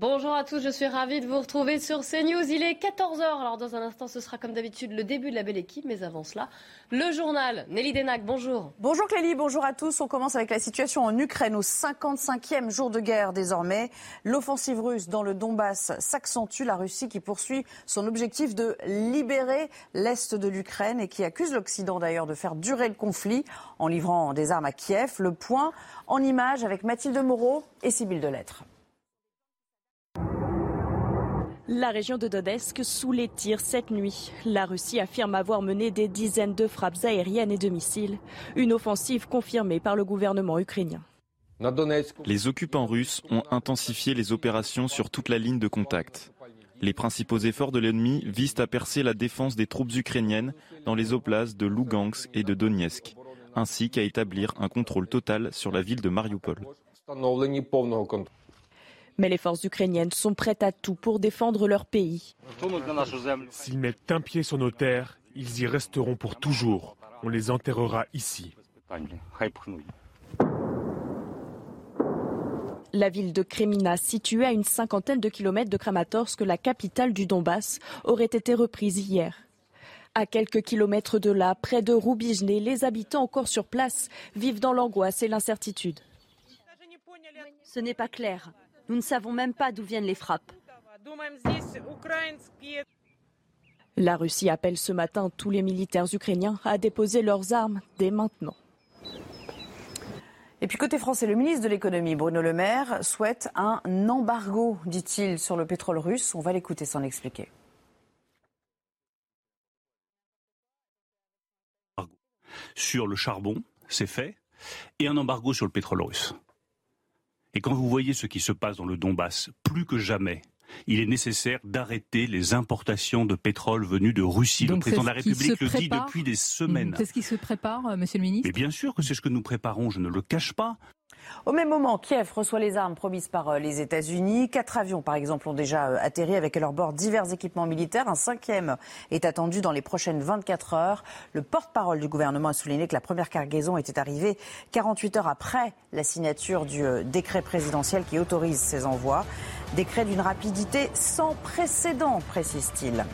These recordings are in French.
Bonjour à tous, je suis ravie de vous retrouver sur CNews. Il est 14h, alors dans un instant ce sera comme d'habitude le début de la belle équipe, mais avant cela, le journal. Nelly Denac, bonjour. Bonjour Clélie, bonjour à tous. On commence avec la situation en Ukraine au 55e jour de guerre désormais. L'offensive russe dans le Donbass s'accentue, la Russie qui poursuit son objectif de libérer l'Est de l'Ukraine et qui accuse l'Occident d'ailleurs de faire durer le conflit en livrant des armes à Kiev. Le point en image avec Mathilde Moreau et Sybille Delettre. La région de Donetsk sous les tirs cette nuit. La Russie affirme avoir mené des dizaines de frappes aériennes et de missiles. Une offensive confirmée par le gouvernement ukrainien. Les occupants russes ont intensifié les opérations sur toute la ligne de contact. Les principaux efforts de l'ennemi visent à percer la défense des troupes ukrainiennes dans les oblasts de Lugansk et de Donetsk, ainsi qu'à établir un contrôle total sur la ville de Mariupol. Mais les forces ukrainiennes sont prêtes à tout pour défendre leur pays. S'ils mettent un pied sur nos terres, ils y resteront pour toujours. On les enterrera ici. La ville de Kremina, située à une cinquantaine de kilomètres de Kramatorsk, la capitale du Donbass, aurait été reprise hier. À quelques kilomètres de là, près de Roubijne, les habitants encore sur place vivent dans l'angoisse et l'incertitude. Ce n'est pas clair. Nous ne savons même pas d'où viennent les frappes. La Russie appelle ce matin tous les militaires ukrainiens à déposer leurs armes dès maintenant. Et puis côté français, le ministre de l'économie, Bruno Le Maire, souhaite un embargo, dit-il, sur le pétrole russe. On va l'écouter s'en expliquer. Sur le charbon, c'est fait, et un embargo sur le pétrole russe. Et quand vous voyez ce qui se passe dans le Donbass, plus que jamais, il est nécessaire d'arrêter les importations de pétrole venues de Russie. Donc le président de la République le dit depuis des semaines. C'est ce qui se prépare, euh, monsieur le ministre Et bien sûr que c'est ce que nous préparons, je ne le cache pas. Au même moment, Kiev reçoit les armes promises par euh, les États-Unis. Quatre avions, par exemple, ont déjà euh, atterri avec à leur bord divers équipements militaires. Un cinquième est attendu dans les prochaines 24 heures. Le porte-parole du gouvernement a souligné que la première cargaison était arrivée 48 heures après la signature du euh, décret présidentiel qui autorise ces envois. Décret d'une rapidité sans précédent, précise-t-il.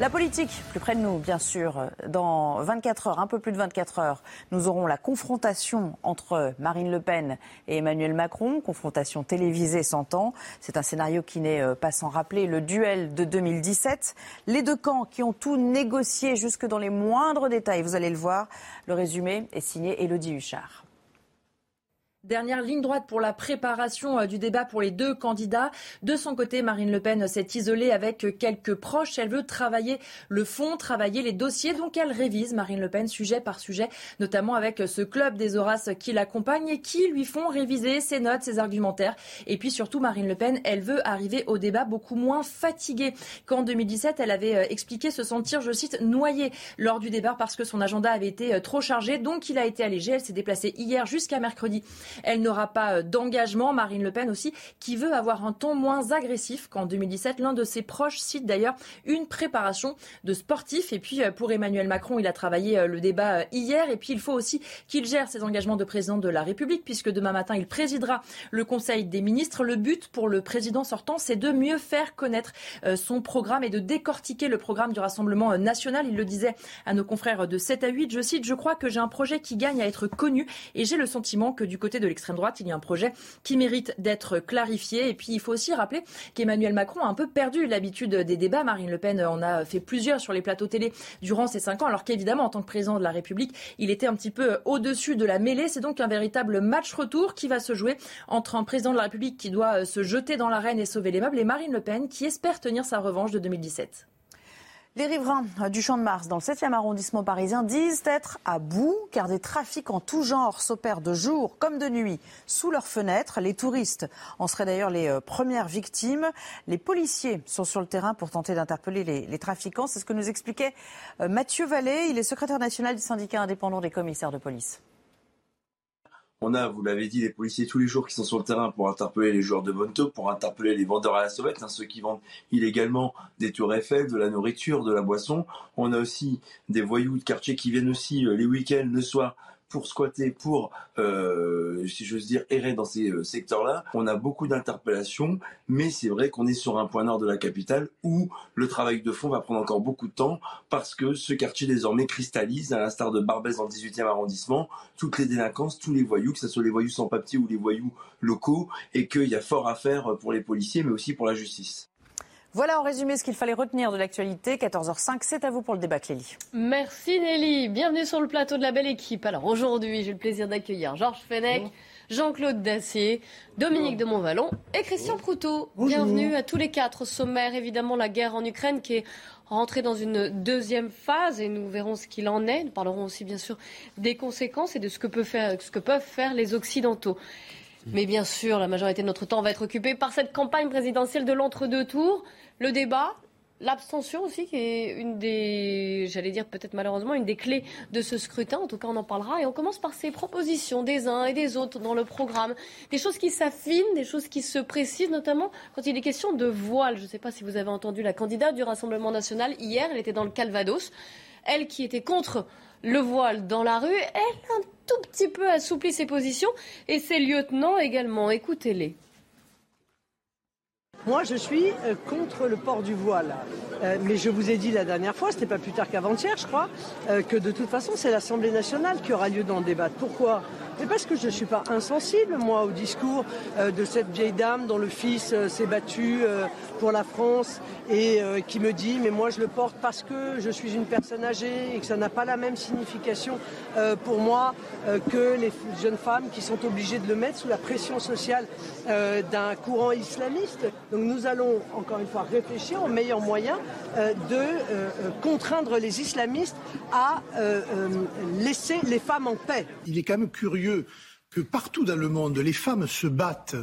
La politique, plus près de nous, bien sûr. Dans 24 heures, un peu plus de 24 heures, nous aurons la confrontation entre Marine Le Pen et Emmanuel Macron, confrontation télévisée s'entend. C'est un scénario qui n'est euh, pas sans rappeler le duel de 2017. Les deux camps qui ont tout négocié jusque dans les moindres détails, vous allez le voir. Le résumé est signé Elodie Huchard. Dernière ligne droite pour la préparation euh, du débat pour les deux candidats. De son côté, Marine Le Pen s'est isolée avec quelques proches. Elle veut travailler le fond, travailler les dossiers. Donc elle révise Marine Le Pen sujet par sujet, notamment avec ce club des Horaces qui l'accompagne et qui lui font réviser ses notes, ses argumentaires. Et puis surtout, Marine Le Pen, elle veut arriver au débat beaucoup moins fatiguée qu'en 2017. Elle avait euh, expliqué se sentir, je cite, noyée lors du débat parce que son agenda avait été euh, trop chargé. Donc il a été allégé. Elle s'est déplacée hier jusqu'à mercredi elle n'aura pas euh, d'engagement. Marine Le Pen aussi, qui veut avoir un ton moins agressif qu'en 2017. L'un de ses proches cite d'ailleurs une préparation de sportif. Et puis euh, pour Emmanuel Macron, il a travaillé euh, le débat hier. Et puis il faut aussi qu'il gère ses engagements de président de la République, puisque demain matin, il présidera le Conseil des ministres. Le but pour le président sortant, c'est de mieux faire connaître son programme et de décortiquer le programme du Rassemblement national. Il le disait à nos confrères de 7 à 8. Je cite, je crois que j'ai un projet qui gagne à être connu et j'ai le sentiment que du côté de l'extrême droite, il y a un projet qui mérite d'être clarifié. Et puis, il faut aussi rappeler qu'Emmanuel Macron a un peu perdu l'habitude des débats. Marine Le Pen en a fait plusieurs sur les plateaux télé durant ces cinq ans, alors qu'évidemment, en tant que président de la République, il était un petit peu au-dessus de la mêlée. C'est donc un véritable match retour qui va se jouer entre un président de la République qui doit se jeter dans l'arène et sauver les meubles et Marine Le Pen qui espère tenir sa revanche de 2017. Les riverains du Champ de Mars, dans le 7e arrondissement parisien, disent être à bout car des trafics en tout genre s'opèrent de jour comme de nuit sous leurs fenêtres. Les touristes en seraient d'ailleurs les euh, premières victimes. Les policiers sont sur le terrain pour tenter d'interpeller les, les trafiquants. C'est ce que nous expliquait euh, Mathieu Vallée. Il est secrétaire national du syndicat indépendant des commissaires de police. On a, vous l'avez dit, des policiers tous les jours qui sont sur le terrain pour interpeller les joueurs de taupe, pour interpeller les vendeurs à la sauvette, hein, ceux qui vendent illégalement des tours Eiffel, de la nourriture, de la boisson. On a aussi des voyous de quartier qui viennent aussi euh, les week-ends, le soir, pour squatter, pour, euh, si j'ose dire, errer dans ces euh, secteurs-là. On a beaucoup d'interpellations, mais c'est vrai qu'on est sur un point nord de la capitale où le travail de fond va prendre encore beaucoup de temps parce que ce quartier désormais cristallise, à l'instar de Barbès dans le 18e arrondissement, toutes les délinquances, tous les voyous, que ce soit les voyous sans papier ou les voyous locaux, et qu'il y a fort à faire pour les policiers, mais aussi pour la justice. Voilà en résumé ce qu'il fallait retenir de l'actualité. 14h05, c'est à vous pour le débat, Clélie. Merci Nelly. Bienvenue sur le plateau de la belle équipe. Alors aujourd'hui, j'ai le plaisir d'accueillir Georges Fenech, Jean-Claude Dacier, Dominique de Montvalon et Christian Proutot. Bienvenue à tous les quatre. Sommaire, évidemment, la guerre en Ukraine qui est rentrée dans une deuxième phase et nous verrons ce qu'il en est. Nous parlerons aussi, bien sûr, des conséquences et de ce que, peut faire, ce que peuvent faire les Occidentaux. Mais bien sûr, la majorité de notre temps va être occupée par cette campagne présidentielle de l'entre-deux tours le débat, L'abstention aussi, qui est une des, j'allais dire peut-être malheureusement, une des clés de ce scrutin. En tout cas, on en parlera. Et on commence par ces propositions des uns et des autres dans le programme. Des choses qui s'affinent, des choses qui se précisent, notamment quand il est question de voile. Je ne sais pas si vous avez entendu la candidate du Rassemblement national hier. Elle était dans le Calvados. Elle qui était contre le voile dans la rue, elle a un tout petit peu assoupli ses positions. Et ses lieutenants également. Écoutez-les. Moi, je suis euh, contre le port du voile. Euh, mais je vous ai dit la dernière fois, c'était pas plus tard qu'avant-hier, je crois, euh, que de toute façon, c'est l'Assemblée nationale qui aura lieu d'en débattre. Pourquoi? Mais parce que je ne suis pas insensible, moi, au discours de cette vieille dame dont le fils s'est battu pour la France et qui me dit, mais moi, je le porte parce que je suis une personne âgée et que ça n'a pas la même signification pour moi que les jeunes femmes qui sont obligées de le mettre sous la pression sociale d'un courant islamiste. Donc nous allons encore une fois réfléchir aux meilleurs moyens euh, de euh, euh, contraindre les islamistes à laisser les femmes en paix. Il est quand même curieux que partout dans le monde, les femmes se battent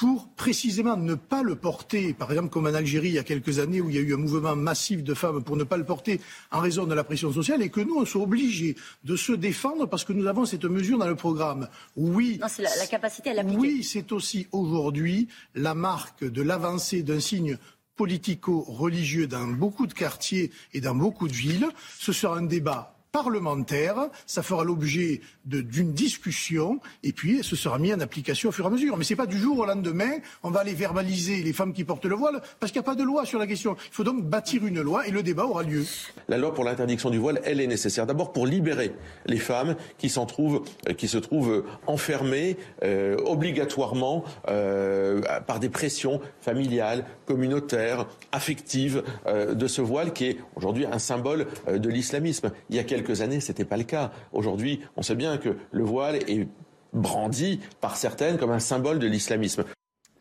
pour précisément ne pas le porter, par exemple comme en Algérie il y a quelques années où il y a eu un mouvement massif de femmes pour ne pas le porter en raison de la pression sociale et que nous, on soit obligés de se défendre parce que nous avons cette mesure dans le programme. Oui. c'est la, capacité à l'appliquer. Oui, c'est aussi aujourd'hui la marque de l'avancée d'un signe politico-religieux dans beaucoup de quartiers et dans beaucoup de villes. Ce sera un débat parlementaire, ça fera l'objet d'une discussion et puis ce sera mis en application au fur et à mesure. Mais ce n'est pas du jour au lendemain, on va aller verbaliser les femmes qui portent le voile parce qu'il n'y a pas de loi sur la question. Il faut donc bâtir une loi et le débat aura lieu. La loi pour l'interdiction du voile, elle est nécessaire. D'abord pour libérer les femmes qui, s'en trouvent, euh, qui se trouvent enfermées euh, obligatoirement euh, par des pressions familiales, communautaires, affectives de ce voile qui est aujourd'hui un symbole de l'islamisme. Il y a quelques années, ce n'était pas le cas. Aujourd'hui, on sait bien que le voile est brandi par certaines comme un symbole de l'islamisme.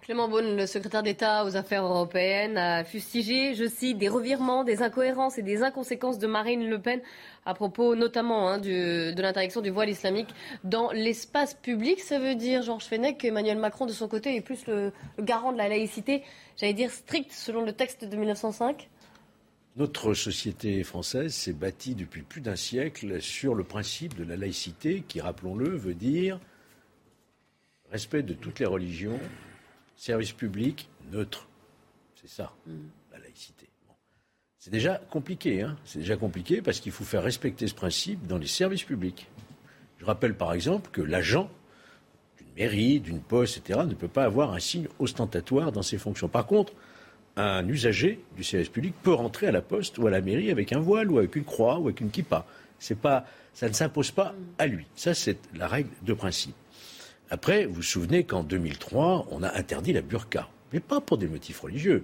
Clément Beaune, le secrétaire d'État aux affaires européennes, a fustigé, je cite, des revirements, des incohérences et des inconséquences de Marine Le Pen à propos notamment hein, de l'interdiction du voile islamique dans l'espace public. Ça veut dire, Georges Fenech, qu'Emmanuel Macron, de son côté, est plus le, le garant de la laïcité, j'allais dire stricte selon le texte de 1905 notre société française s'est bâtie depuis plus d'un siècle sur le principe de la laïcité qui, rappelons-le, veut dire respect de toutes les religions, service public neutre. C'est ça, mm. la laïcité. C'est déjà compliqué, hein c'est déjà compliqué parce qu'il faut faire respecter ce principe dans les services publics. Je rappelle par exemple que l'agent d'une mairie, d'une poste, etc., ne peut pas avoir un signe ostentatoire dans ses fonctions. Par contre, un usager du service public peut rentrer à la poste ou à la mairie avec un voile ou avec une croix ou avec une kippa. Pas, ça ne s'impose pas à lui. Ça, c'est la règle de principe. Après, vous vous souvenez qu'en 2003, on a interdit la burqa. Mais pas pour des motifs religieux,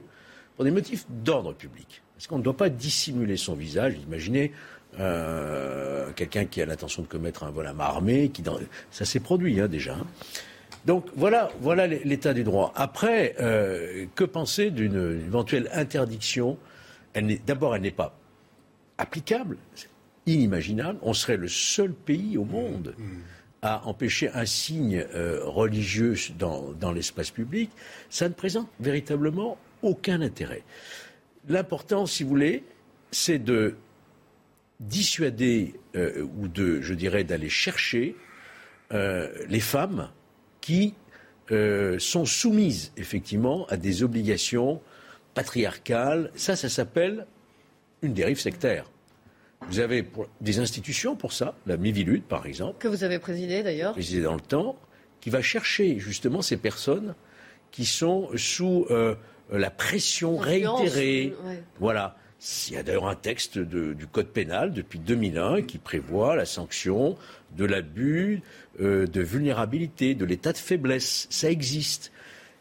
pour des motifs d'ordre public. Parce qu'on ne doit pas dissimuler son visage. Imaginez euh, quelqu'un qui a l'intention de commettre un vol à main armée. Qui Ça s'est produit hein, déjà. Hein. Donc voilà, voilà l'état du droit. Après, euh, que penser d'une éventuelle interdiction? D'abord, elle n'est pas applicable, inimaginable. On serait le seul pays au monde à empêcher un signe euh, religieux dans, l'espace public. Ça ne présente véritablement aucun intérêt. L'important, si vous voulez, c'est de dissuader euh, ou de, je dirais, d'aller chercher les femmes qui euh, sont soumises effectivement à des obligations patriarcales. Ça, ça s'appelle une dérive sectaire. Vous avez des institutions pour ça, la Mivilude par exemple. Que vous avez présidé d'ailleurs. Présidé dans le temps, qui va chercher justement ces personnes qui sont sous euh, la pression réitérée. Voilà. Il y a d'ailleurs un texte du Code pénal depuis 2001 qui prévoit la sanction de l'abus, euh, de vulnérabilité, de l'état de faiblesse. Ça existe.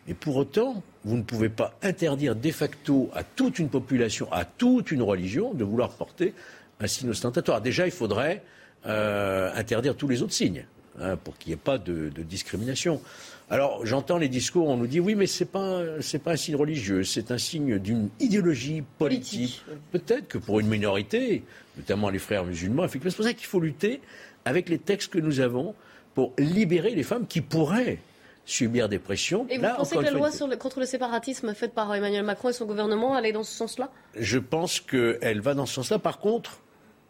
Et pour autant, vous ne pouvez pas interdire de facto à toute une population, à toute une religion, de vouloir porter un signe ostentatoire. Déjà, il faudrait euh, interdire tous les autres signes, hein, pour qu'il n'y ait pas de, discrimination. Alors, j'entends les discours, on nous dit oui, mais ce n'est pas, pas un signe religieux, c'est un signe d'une idéologie politique. Peut-être que pour une minorité, notamment les frères musulmans, c'est pour ça qu'il faut lutter avec les textes que nous avons pour libérer les femmes qui pourraient subir des pressions. Et vous pensez que la loi contre le séparatisme faite par Emmanuel Macron et son gouvernement allait dans ce sens-là? Je pense qu'elle va dans ce sens-là. Par contre,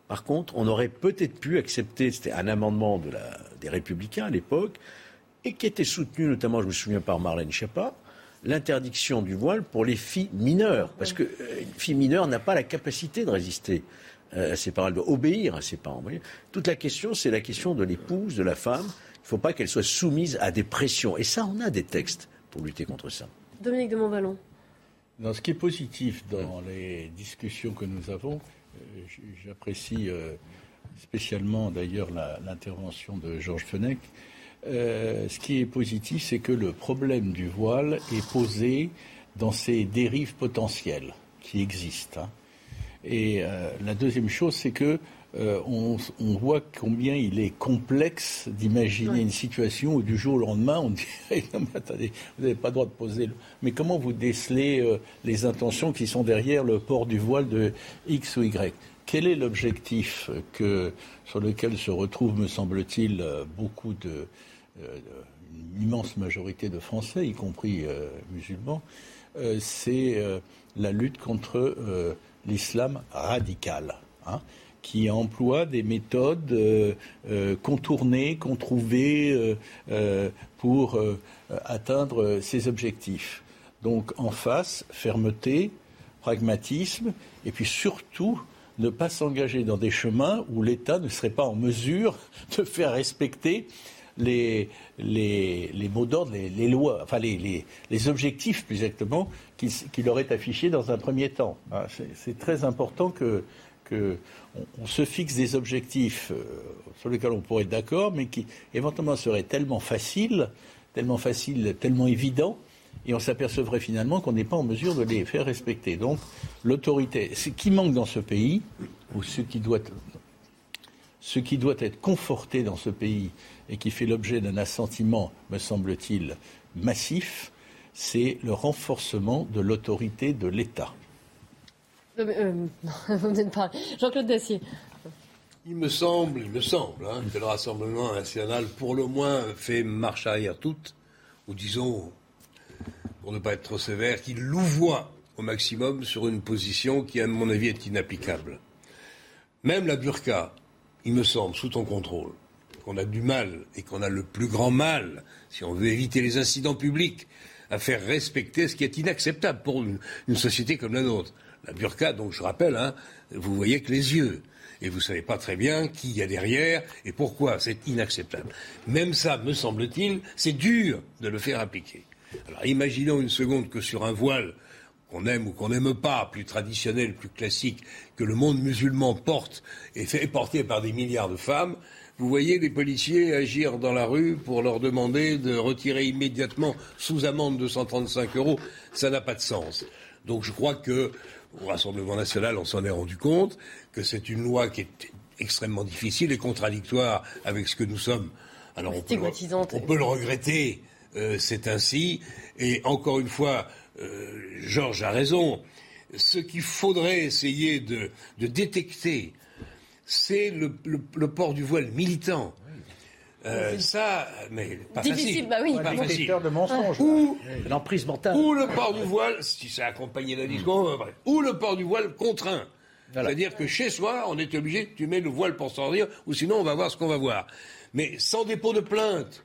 par contre, on aurait peut-être pu accepter, c'était un amendement de la, des Républicains à l'époque, et qui était soutenu notamment, je me souviens, par Marlène Schiappa, l'interdiction du voile pour les filles mineures. Parce qu'une euh, fille mineure n'a pas la capacité de résister à ses parents, elle doit obéir à ses parents. Toute la question, c'est la question de l'épouse, de la femme. Il ne faut pas qu'elle soit soumise à des pressions. Et ça, on a des textes pour lutter contre ça. Dominique de Montvalon. ce qui est positif dans les discussions que nous avons, euh, j'apprécie euh, spécialement d'ailleurs l'intervention de Georges Fenech. Euh, ce qui est positif, c'est que le problème du voile est posé dans ces dérives potentielles qui existent. Hein. Et la deuxième chose, c'est que on, voit combien il est complexe d'imaginer une situation où du jour au lendemain, on dirait non, mais attendez, vous n'avez pas le droit de poser. Le... Mais comment vous décelez les intentions qui sont derrière le port du voile de X ou Y? Quel est l'objectif que, sur lequel se retrouvent, me semble-t-il, beaucoup de, euh, une immense majorité de Français, y compris euh, musulmans, euh, c'est la lutte contre l'islam radical, hein, qui emploie des méthodes contournées, controuvées pour atteindre ses objectifs. Donc en face, fermeté, pragmatisme, et puis surtout ne pas s'engager dans des chemins où l'État ne serait pas en mesure de faire respecter les, mots d'ordre, les, lois, enfin les, objectifs plus exactement qu'il aurait affichés dans un premier temps. Hein, c'est très important que, que on, se fixe des objectifs euh, sur lesquels on pourrait être d'accord, mais qui éventuellement seraient tellement faciles, tellement faciles, tellement évidents, et on s'apercevrait finalement qu'on n'est pas en mesure de les faire respecter. Donc l'autorité, ce qui manque dans ce pays, ou ce qui doit, ce qui doit être conforté dans ce pays et qui fait l'objet d'un assentiment, me semble-t-il, massif, c'est le renforcement de l'autorité de l'État. Euh, Jean-Claude Dacier. Il me semble, il me semble, hein, que le Rassemblement national, pour le moins, fait marche arrière toute, ou disons, pour ne pas être trop sévère, qu'il louvoie au maximum sur une position qui, à mon avis, est inapplicable. Même la burqa, il me semble, sous ton contrôle, qu'on a du mal et qu'on a le plus grand mal, si on veut éviter les incidents publics, à faire respecter ce qui est inacceptable pour une, société comme la nôtre. La burqa, donc je rappelle, hein, vous voyez que les yeux. Et vous ne savez pas très bien qui y a derrière et pourquoi. C'est inacceptable. Même ça, me semble-t-il, c'est dur de le faire appliquer. Alors imaginons une seconde que sur un voile qu'on aime ou qu'on n'aime pas, plus traditionnel, plus classique, que le monde musulman porte et fait porter par des milliards de femmes, vous voyez les policiers agir dans la rue pour leur demander de retirer immédiatement sous amende de 135 euros. Ça n'a pas de sens. Donc je crois que au Rassemblement national, on s'en est rendu compte que c'est une loi qui est extrêmement difficile et contradictoire avec ce que nous sommes. Alors on peut, on peut le regretter, euh, c'est ainsi. Et encore une fois, euh, Georges a raison. Ce qu'il faudrait essayer de, détecter, c'est le, port du voile militant. Euh, ça, mais pas Difficile, Bah oui. Pas facile. de mensonges. Ou l'emprise mentale. Ou le port du voile, si ça accompagnait la discours, ou le port du voile contraint. C'est-à-dire que chez soi, on est obligé, tu mets le voile pour sortir, ou sinon on va voir ce qu'on va voir. Mais sans dépôt de plainte,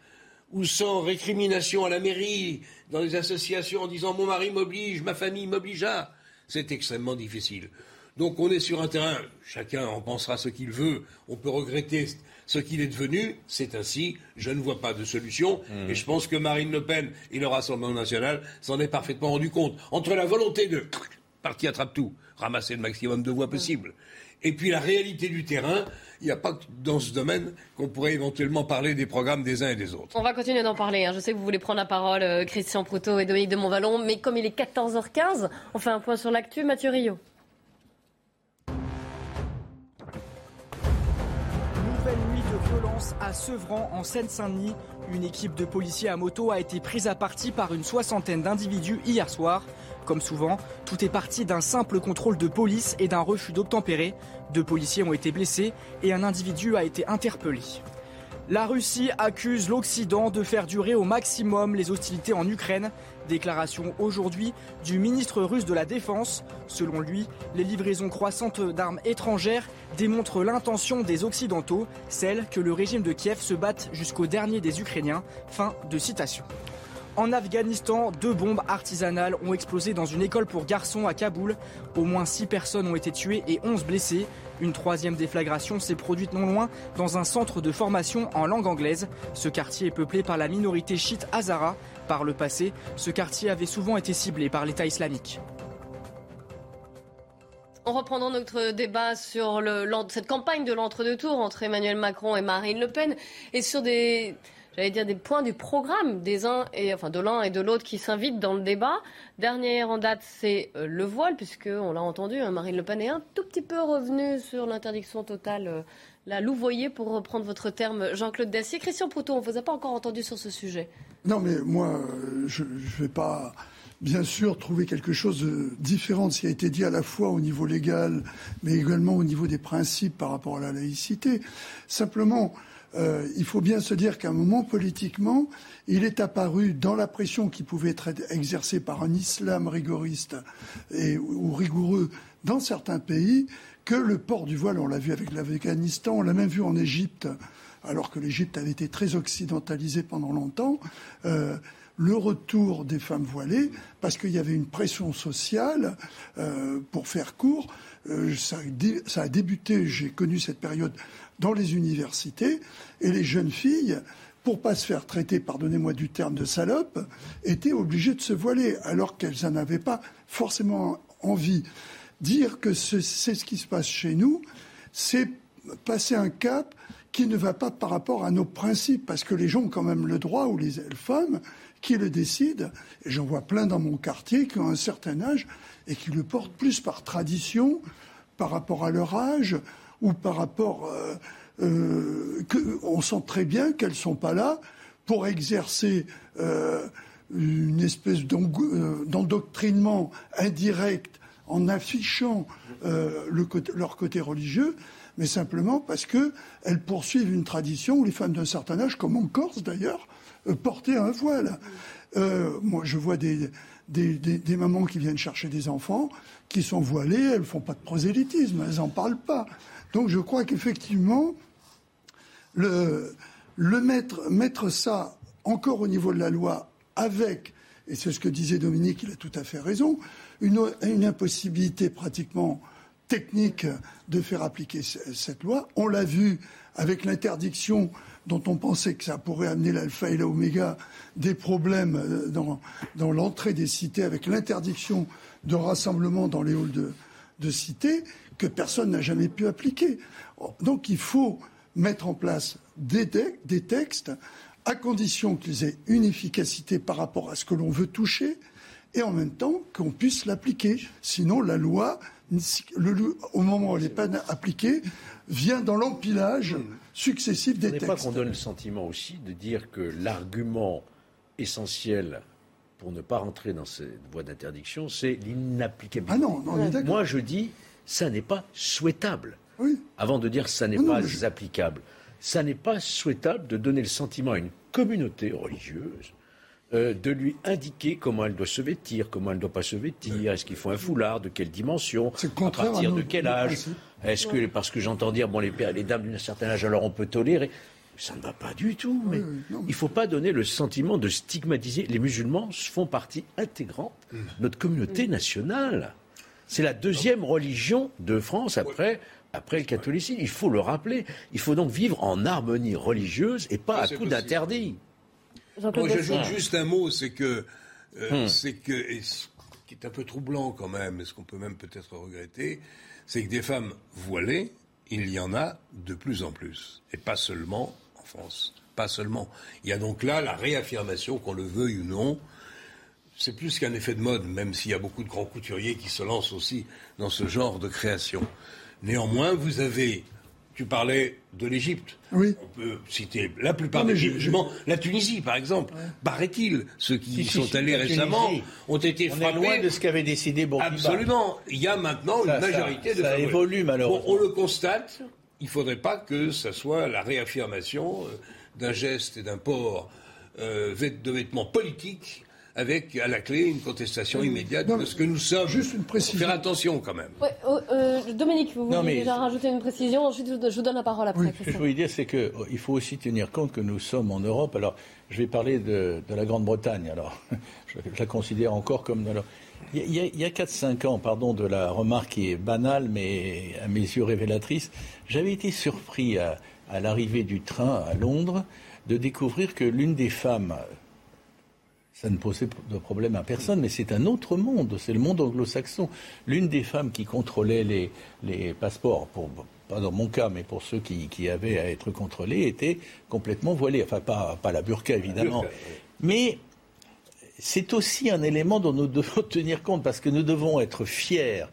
ou sans récrimination à la mairie, dans les associations en disant mon mari m'oblige, ma famille m'obligea, c'est extrêmement difficile. Donc on est sur un terrain, chacun en pensera ce qu'il veut, on peut regretter ce qu'il est devenu, c'est ainsi, je ne vois pas de solution, Mmh. et je pense que Marine Le Pen et le Rassemblement national s'en est parfaitement rendu compte. Entre la volonté de parti attrape tout, ramasser le maximum de voix possible, et puis la réalité du terrain, il n'y a pas que dans ce domaine qu'on pourrait éventuellement parler des programmes des uns et des autres. On va continuer d'en parler. hein. Je sais que vous voulez prendre la parole, euh, Christian Proutot et Dominique de Montvalon, mais comme il est 14h15, on fait un point sur l'actu. Mathieu Rio. À Sevran, en Seine-Saint-Denis. Une équipe de policiers à moto a été prise à partie par une soixantaine d'individus hier soir. Comme souvent, tout est parti d'un simple contrôle de police et d'un refus d'obtempérer. Deux policiers ont été blessés et un individu a été interpellé. La Russie accuse l'Occident de faire durer au maximum les hostilités en Ukraine. Déclaration aujourd'hui du ministre russe de la Défense. Selon lui, les livraisons croissantes d'armes étrangères démontrent l'intention des Occidentaux, celle que le régime de Kiev se batte jusqu'au dernier des Ukrainiens. Fin de citation. En Afghanistan, deux bombes artisanales ont explosé dans une école pour garçons à Kaboul. Au moins six personnes ont été tuées et 11 blessées. Une troisième déflagration s'est produite non loin, dans un centre de formation en langue anglaise. Ce quartier est peuplé par la minorité chiite Hazara. Par le passé, ce quartier avait souvent été ciblé par l'État islamique. En reprenant notre débat sur cette campagne de l'entre-deux-tours entre Emmanuel Macron et Marine Le Pen et sur des, j'allais dire des points du programme des uns et de l'un et de l'autre qui s'invitent dans le débat. Dernière en date, c'est euh, le voile puisque on l'a entendu, hein, Marine Le Pen est un tout petit peu revenue sur l'interdiction totale. euh, la louvoyer, pour reprendre votre terme, Jean-Claude Dacier. Christian Proutot, on ne vous a pas encore entendu sur ce sujet. Non, mais moi, euh, je ne vais pas, bien sûr, trouver quelque chose de différent de ce qui a été dit à la fois au niveau légal, mais également au niveau des principes par rapport à la laïcité. Simplement, euh, il faut bien se dire qu'à un moment, politiquement, il est apparu dans la pression qui pouvait être exercée par un islam rigoriste ou rigoureux dans certains pays que le port du voile, on l'a vu avec l'Afghanistan, on l'a même vu en Égypte, alors que l'Égypte avait été très occidentalisée pendant longtemps, euh, le retour des femmes voilées, parce qu'il y avait une pression sociale, euh, pour faire court, euh, ça, a débuté, j'ai connu cette période dans les universités, et les jeunes filles, pour pas se faire traiter, pardonnez-moi du terme de salope, étaient obligées de se voiler, alors qu'elles n'en avaient pas forcément envie. Dire que ce- c'est ce qui se passe chez nous, c'est passer un cap qui ne va pas par rapport à nos principes, parce que les gens ont quand même le droit, ou les femmes, qui le décident, et j'en vois plein dans mon quartier qui ont un certain âge et qui le portent plus par tradition, par rapport à leur âge, ou par rapport... euh, euh, que, on sent très bien qu'elles sont pas là pour exercer euh, une espèce euh, d'endoctrinement indirect en affichant euh, leur côté religieux, mais simplement parce que elles poursuivent une tradition où les femmes d'un certain âge, comme en Corse d'ailleurs, euh, portaient un voile. Euh, moi, je vois des, des, des- mamans qui viennent chercher des enfants qui sont voilées, elles font pas de prosélytisme, elles en parlent pas. Donc, je crois qu'effectivement, le, le mettre, mettre ça encore au niveau de la loi avec, et c'est ce que disait Dominique, il a tout à fait raison, une, une impossibilité pratiquement technique de faire appliquer ce- cette loi. On l'a vu avec l'interdiction dont on pensait que ça pourrait amener l'alpha et l'oméga des problèmes euh, dans, l'entrée des cités avec l'interdiction de rassemblement dans les halls de, de cités que personne n'a jamais pu appliquer. Donc il faut mettre en place des, te- des textes à condition qu'ils aient une efficacité par rapport à ce que l'on veut toucher et en même temps qu'on puisse l'appliquer. Sinon, la loi, au moment où elle n'est pas appliquée, vient dans l'empilage successif Ce des n'est pas textes. qu'on donne le sentiment aussi de dire que l'argument essentiel pour ne pas rentrer dans cette voie d'interdiction, c'est l'inapplicabilité. Ah non, non, on est d'accord. Moi, je dis, ça n'est pas souhaitable. Avant de dire ça n'est pas je- applicable, ça n'est pas souhaitable de donner le sentiment à une communauté religieuse euh, de lui indiquer comment elle doit se vêtir, comment elle ne doit pas se vêtir, est-ce qu'il faut un foulard, de quelle dimension, à partir de quel âge, est-ce que, parce que j'entends dire, bon, les, pères- les dames d'un certain âge, alors on peut tolérer. Ça ne va pas du tout. Mais il ne faut pas donner le sentiment de stigmatiser. Les musulmans font partie intégrante de notre communauté nationale. C'est la deuxième religion de France après, après le catholicisme. Il faut le rappeler. Il faut donc vivre en harmonie religieuse et pas Oui, à possible. d'interdit. Moi, j'ajoute juste un mot, c'est que, euh, Hmm. c'est que, et ce qui est un peu troublant quand même, et ce qu'on peut même peut-être regretter, c'est que des femmes voilées, il y en a de plus en plus, et pas seulement en France, pas seulement. Il y a donc là la réaffirmation, qu'on le veuille ou non, c'est plus qu'un effet de mode, même s'il y a beaucoup de grands couturiers qui se lancent aussi dans ce genre de création. Néanmoins, vous avez, tu parlais de l'Égypte. Oui. On peut citer la plupart Non, des musulmans. La Tunisie, par exemple, paraît-il, ceux qui Si, y sont si, allés récemment Tunisie. ont été On est frappés. loin de ce qu'avait décidé Bourguiba. Absolument. Il y a maintenant Ça, une ça- majorité de ça évolue, malheureusement. Bon, on le constate. Il ne faudrait pas que ça soit la réaffirmation euh, d'un geste et d'un port euh, de vêtements politiques avec à la clé une contestation immédiate de ce que nous sommes. Juste une précision. Faire attention quand même. Ouais, oh, euh, Dominique, vous Non, voulez déjà rajouter une précision Ensuite, je vous donne la parole après. Ce que je voulais dire, c'est qu'il faut aussi tenir compte que nous sommes en Europe. Alors, je vais parler de, de la Grande-Bretagne. Alors, je, je la considère encore comme. Il y a, il y a- il y a 4-5 ans, pardon de la remarque qui est banale, mais à mes yeux révélatrice, j'avais été surpris à, à l'arrivée du train à Londres de découvrir que l'une des femmes ça ne posait de problème à personne, mais c'est un autre monde, c'est le monde anglo-saxon. L'une des femmes qui contrôlait les, les passeports, pour, pas dans mon cas, mais pour ceux qui, qui avaient à être contrôlés, était complètement voilée. Enfin, pas, pas la burqa, évidemment. burqa, oui. Mais c'est aussi un élément dont nous devons tenir compte, parce que nous devons être fiers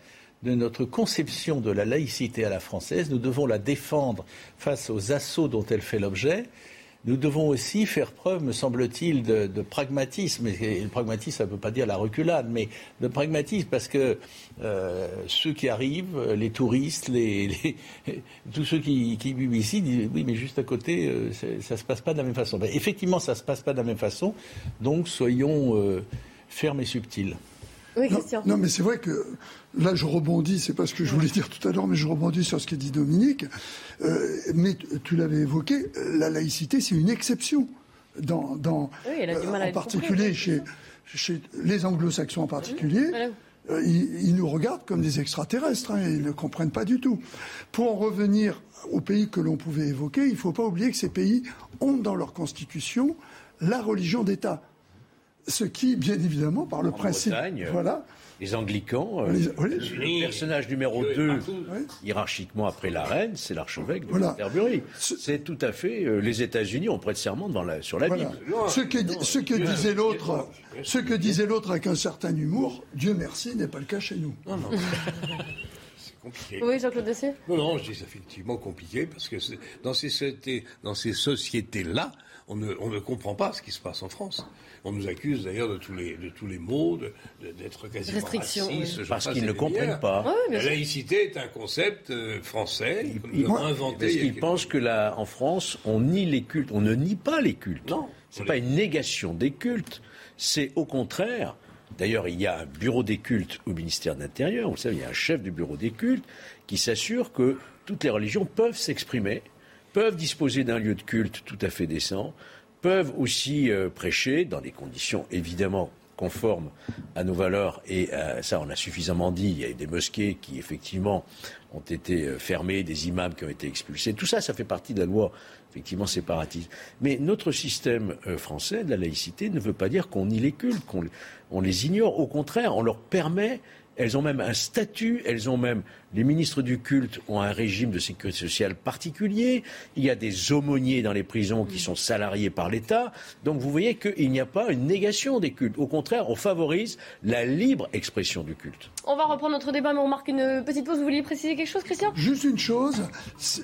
de notre conception de la laïcité à la française. Nous devons la défendre face aux assauts dont elle fait l'objet. Nous devons aussi faire preuve, me semble-t-il, de, de pragmatisme. Et le pragmatisme, ça ne veut pas dire la reculade, mais de pragmatisme, parce que euh, ceux qui arrivent, les touristes, tous ceux qui, vivent ici, disent oui, mais juste à côté, euh, ça ne se passe pas de la même façon. Ben, effectivement, ça ne se passe pas de la même façon, donc soyons euh, fermes et subtils. Oui, non, Christian. non, mais c'est vrai que là, je rebondis, c'est pas ce que je voulais dire tout à l'heure, mais je rebondis sur ce qu'a dit Dominique. Euh, mais tu- l'avais évoqué, la laïcité, c'est une exception. Dans, dans, Oui, elle a du mal à en particulier chez, chez les anglo-saxons en particulier. Euh, ils nous regardent comme des extraterrestres, hein, ils ne comprennent pas du tout. Pour en revenir aux pays que l'on pouvait évoquer, il ne faut pas oublier que ces pays ont dans leur constitution la religion d'État. Ce qui, bien évidemment, par le En principe, Bretagne, euh, voilà, Les Anglicans, euh, Les- oui. le personnage numéro 2, hiérarchiquement après la reine, c'est l'archevêque de Voilà. Canterbury. C'est tout à fait. euh, les États-Unis ont prêté serment la- sur la Voilà. Bible. Ce que, ce que disait l'autre, ce que disait l'autre avec un certain humour, Dieu merci, n'est pas le cas chez nous. Non, non. c'est compliqué. Oui, Jean-Claude Dessier? Non, non, je dis c'est effectivement compliqué parce que dans ces sociétés, dans ces sociétés-là, on ne, on ne comprend pas ce qui se passe en France. On nous accuse d'ailleurs de tous les de tous les maux, d'être quasiment Restrictions, racistes, oui. Parce qu'ils ne comprennent pas. Ouais, La sûr. laïcité est un concept euh, français nous inventé. Parce qu'ils pensent que là, en France, on nie les cultes. On ne nie pas les cultes. Non. C'est pas une négation des cultes. C'est au contraire. D'ailleurs, il y a un bureau des cultes au ministère de l'Intérieur. Vous savez, il y a un chef du bureau des cultes qui s'assure que toutes les religions peuvent s'exprimer, peuvent disposer d'un lieu de culte tout à fait décent, peuvent aussi euh, prêcher dans des conditions évidemment conformes à nos valeurs. Et ça, on a suffisamment dit. Il y a eu des mosquées qui, effectivement, ont été euh, fermées, des imams qui ont été expulsés. Tout ça, ça fait partie de la loi, effectivement, séparatiste. Mais notre système euh, français de la laïcité ne veut pas dire qu'on nie les cultes, qu'on on les ignore. Au contraire, on leur permet elles ont même un statut, elles ont même, les ministres du culte ont un régime de sécurité sociale particulier, il y a des aumôniers dans les prisons qui sont salariés par l'État, donc vous voyez qu'il n'y a pas une négation des cultes, au contraire, on favorise la libre expression du culte. On va reprendre notre débat, mais on marque une petite pause. Vous vouliez préciser quelque chose, Christian? Juste une chose,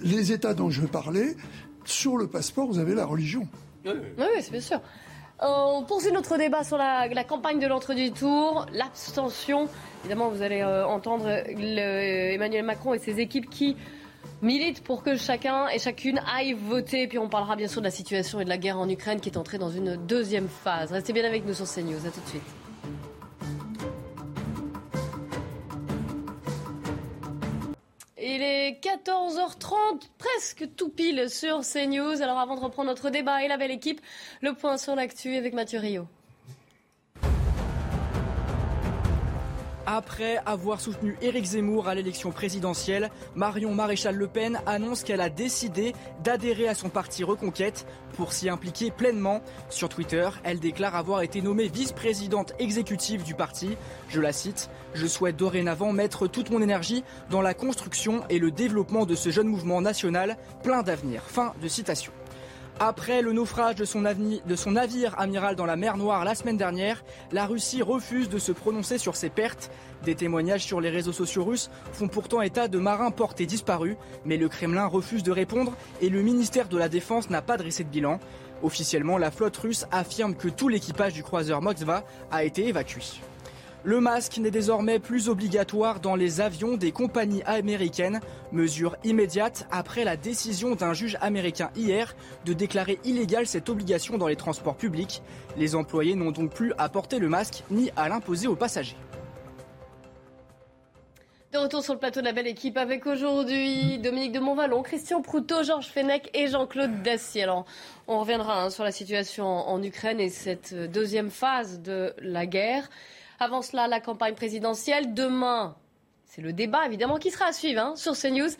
les États dont je veux parler, sur le passeport, vous avez la religion. Oui, oui, c'est bien sûr. On poursuit notre débat sur la, campagne de l'entre-du-tour, l'abstention. Évidemment, vous allez euh, entendre Emmanuel Macron et ses équipes qui militent pour que chacun et chacune aille voter. Puis on parlera bien sûr de la situation et de la guerre en Ukraine qui est entrée dans une deuxième phase. Restez bien avec nous sur CNews. À tout de suite. Il est 14h30, presque tout pile sur CNews. Alors avant de reprendre notre débat et la belle équipe, le point sur l'actu avec Mathieu Rio. Après avoir soutenu Éric Zemmour à l'élection présidentielle, Marion Maréchal Le Pen annonce qu'elle a décidé d'adhérer à son parti Reconquête pour s'y impliquer pleinement. Sur Twitter, elle déclare avoir été nommée vice-présidente exécutive du parti. Je la cite Je souhaite dorénavant mettre toute mon énergie dans la construction et le développement de ce jeune mouvement national plein d'avenir. Fin de citation. Après le naufrage de son, navire amiral dans la mer Noire la semaine dernière, la Russie refuse de se prononcer sur ses pertes. Des témoignages sur les réseaux sociaux russes font pourtant état de marins portés disparus, mais le Kremlin refuse de répondre et le ministère de la Défense n'a pas dressé de bilan. Officiellement, la flotte russe affirme que tout l'équipage du croiseur Moskva a été évacué. Le masque n'est désormais plus obligatoire dans les avions des compagnies américaines, mesure immédiate après la décision d'un juge américain hier de déclarer illégale cette obligation dans les transports publics. Les employés n'ont donc plus à porter le masque ni à l'imposer aux passagers. De retour sur le plateau de la belle équipe avec aujourd'hui Dominique de Montvalon, Christian Proutot, Georges Fenech et Jean-Claude Dacier. Alors, on reviendra hein, sur la situation en Ukraine et cette deuxième phase de la guerre. Avant cela, la campagne présidentielle. Demain, c'est le débat évidemment qui sera à suivre hein, sur CNews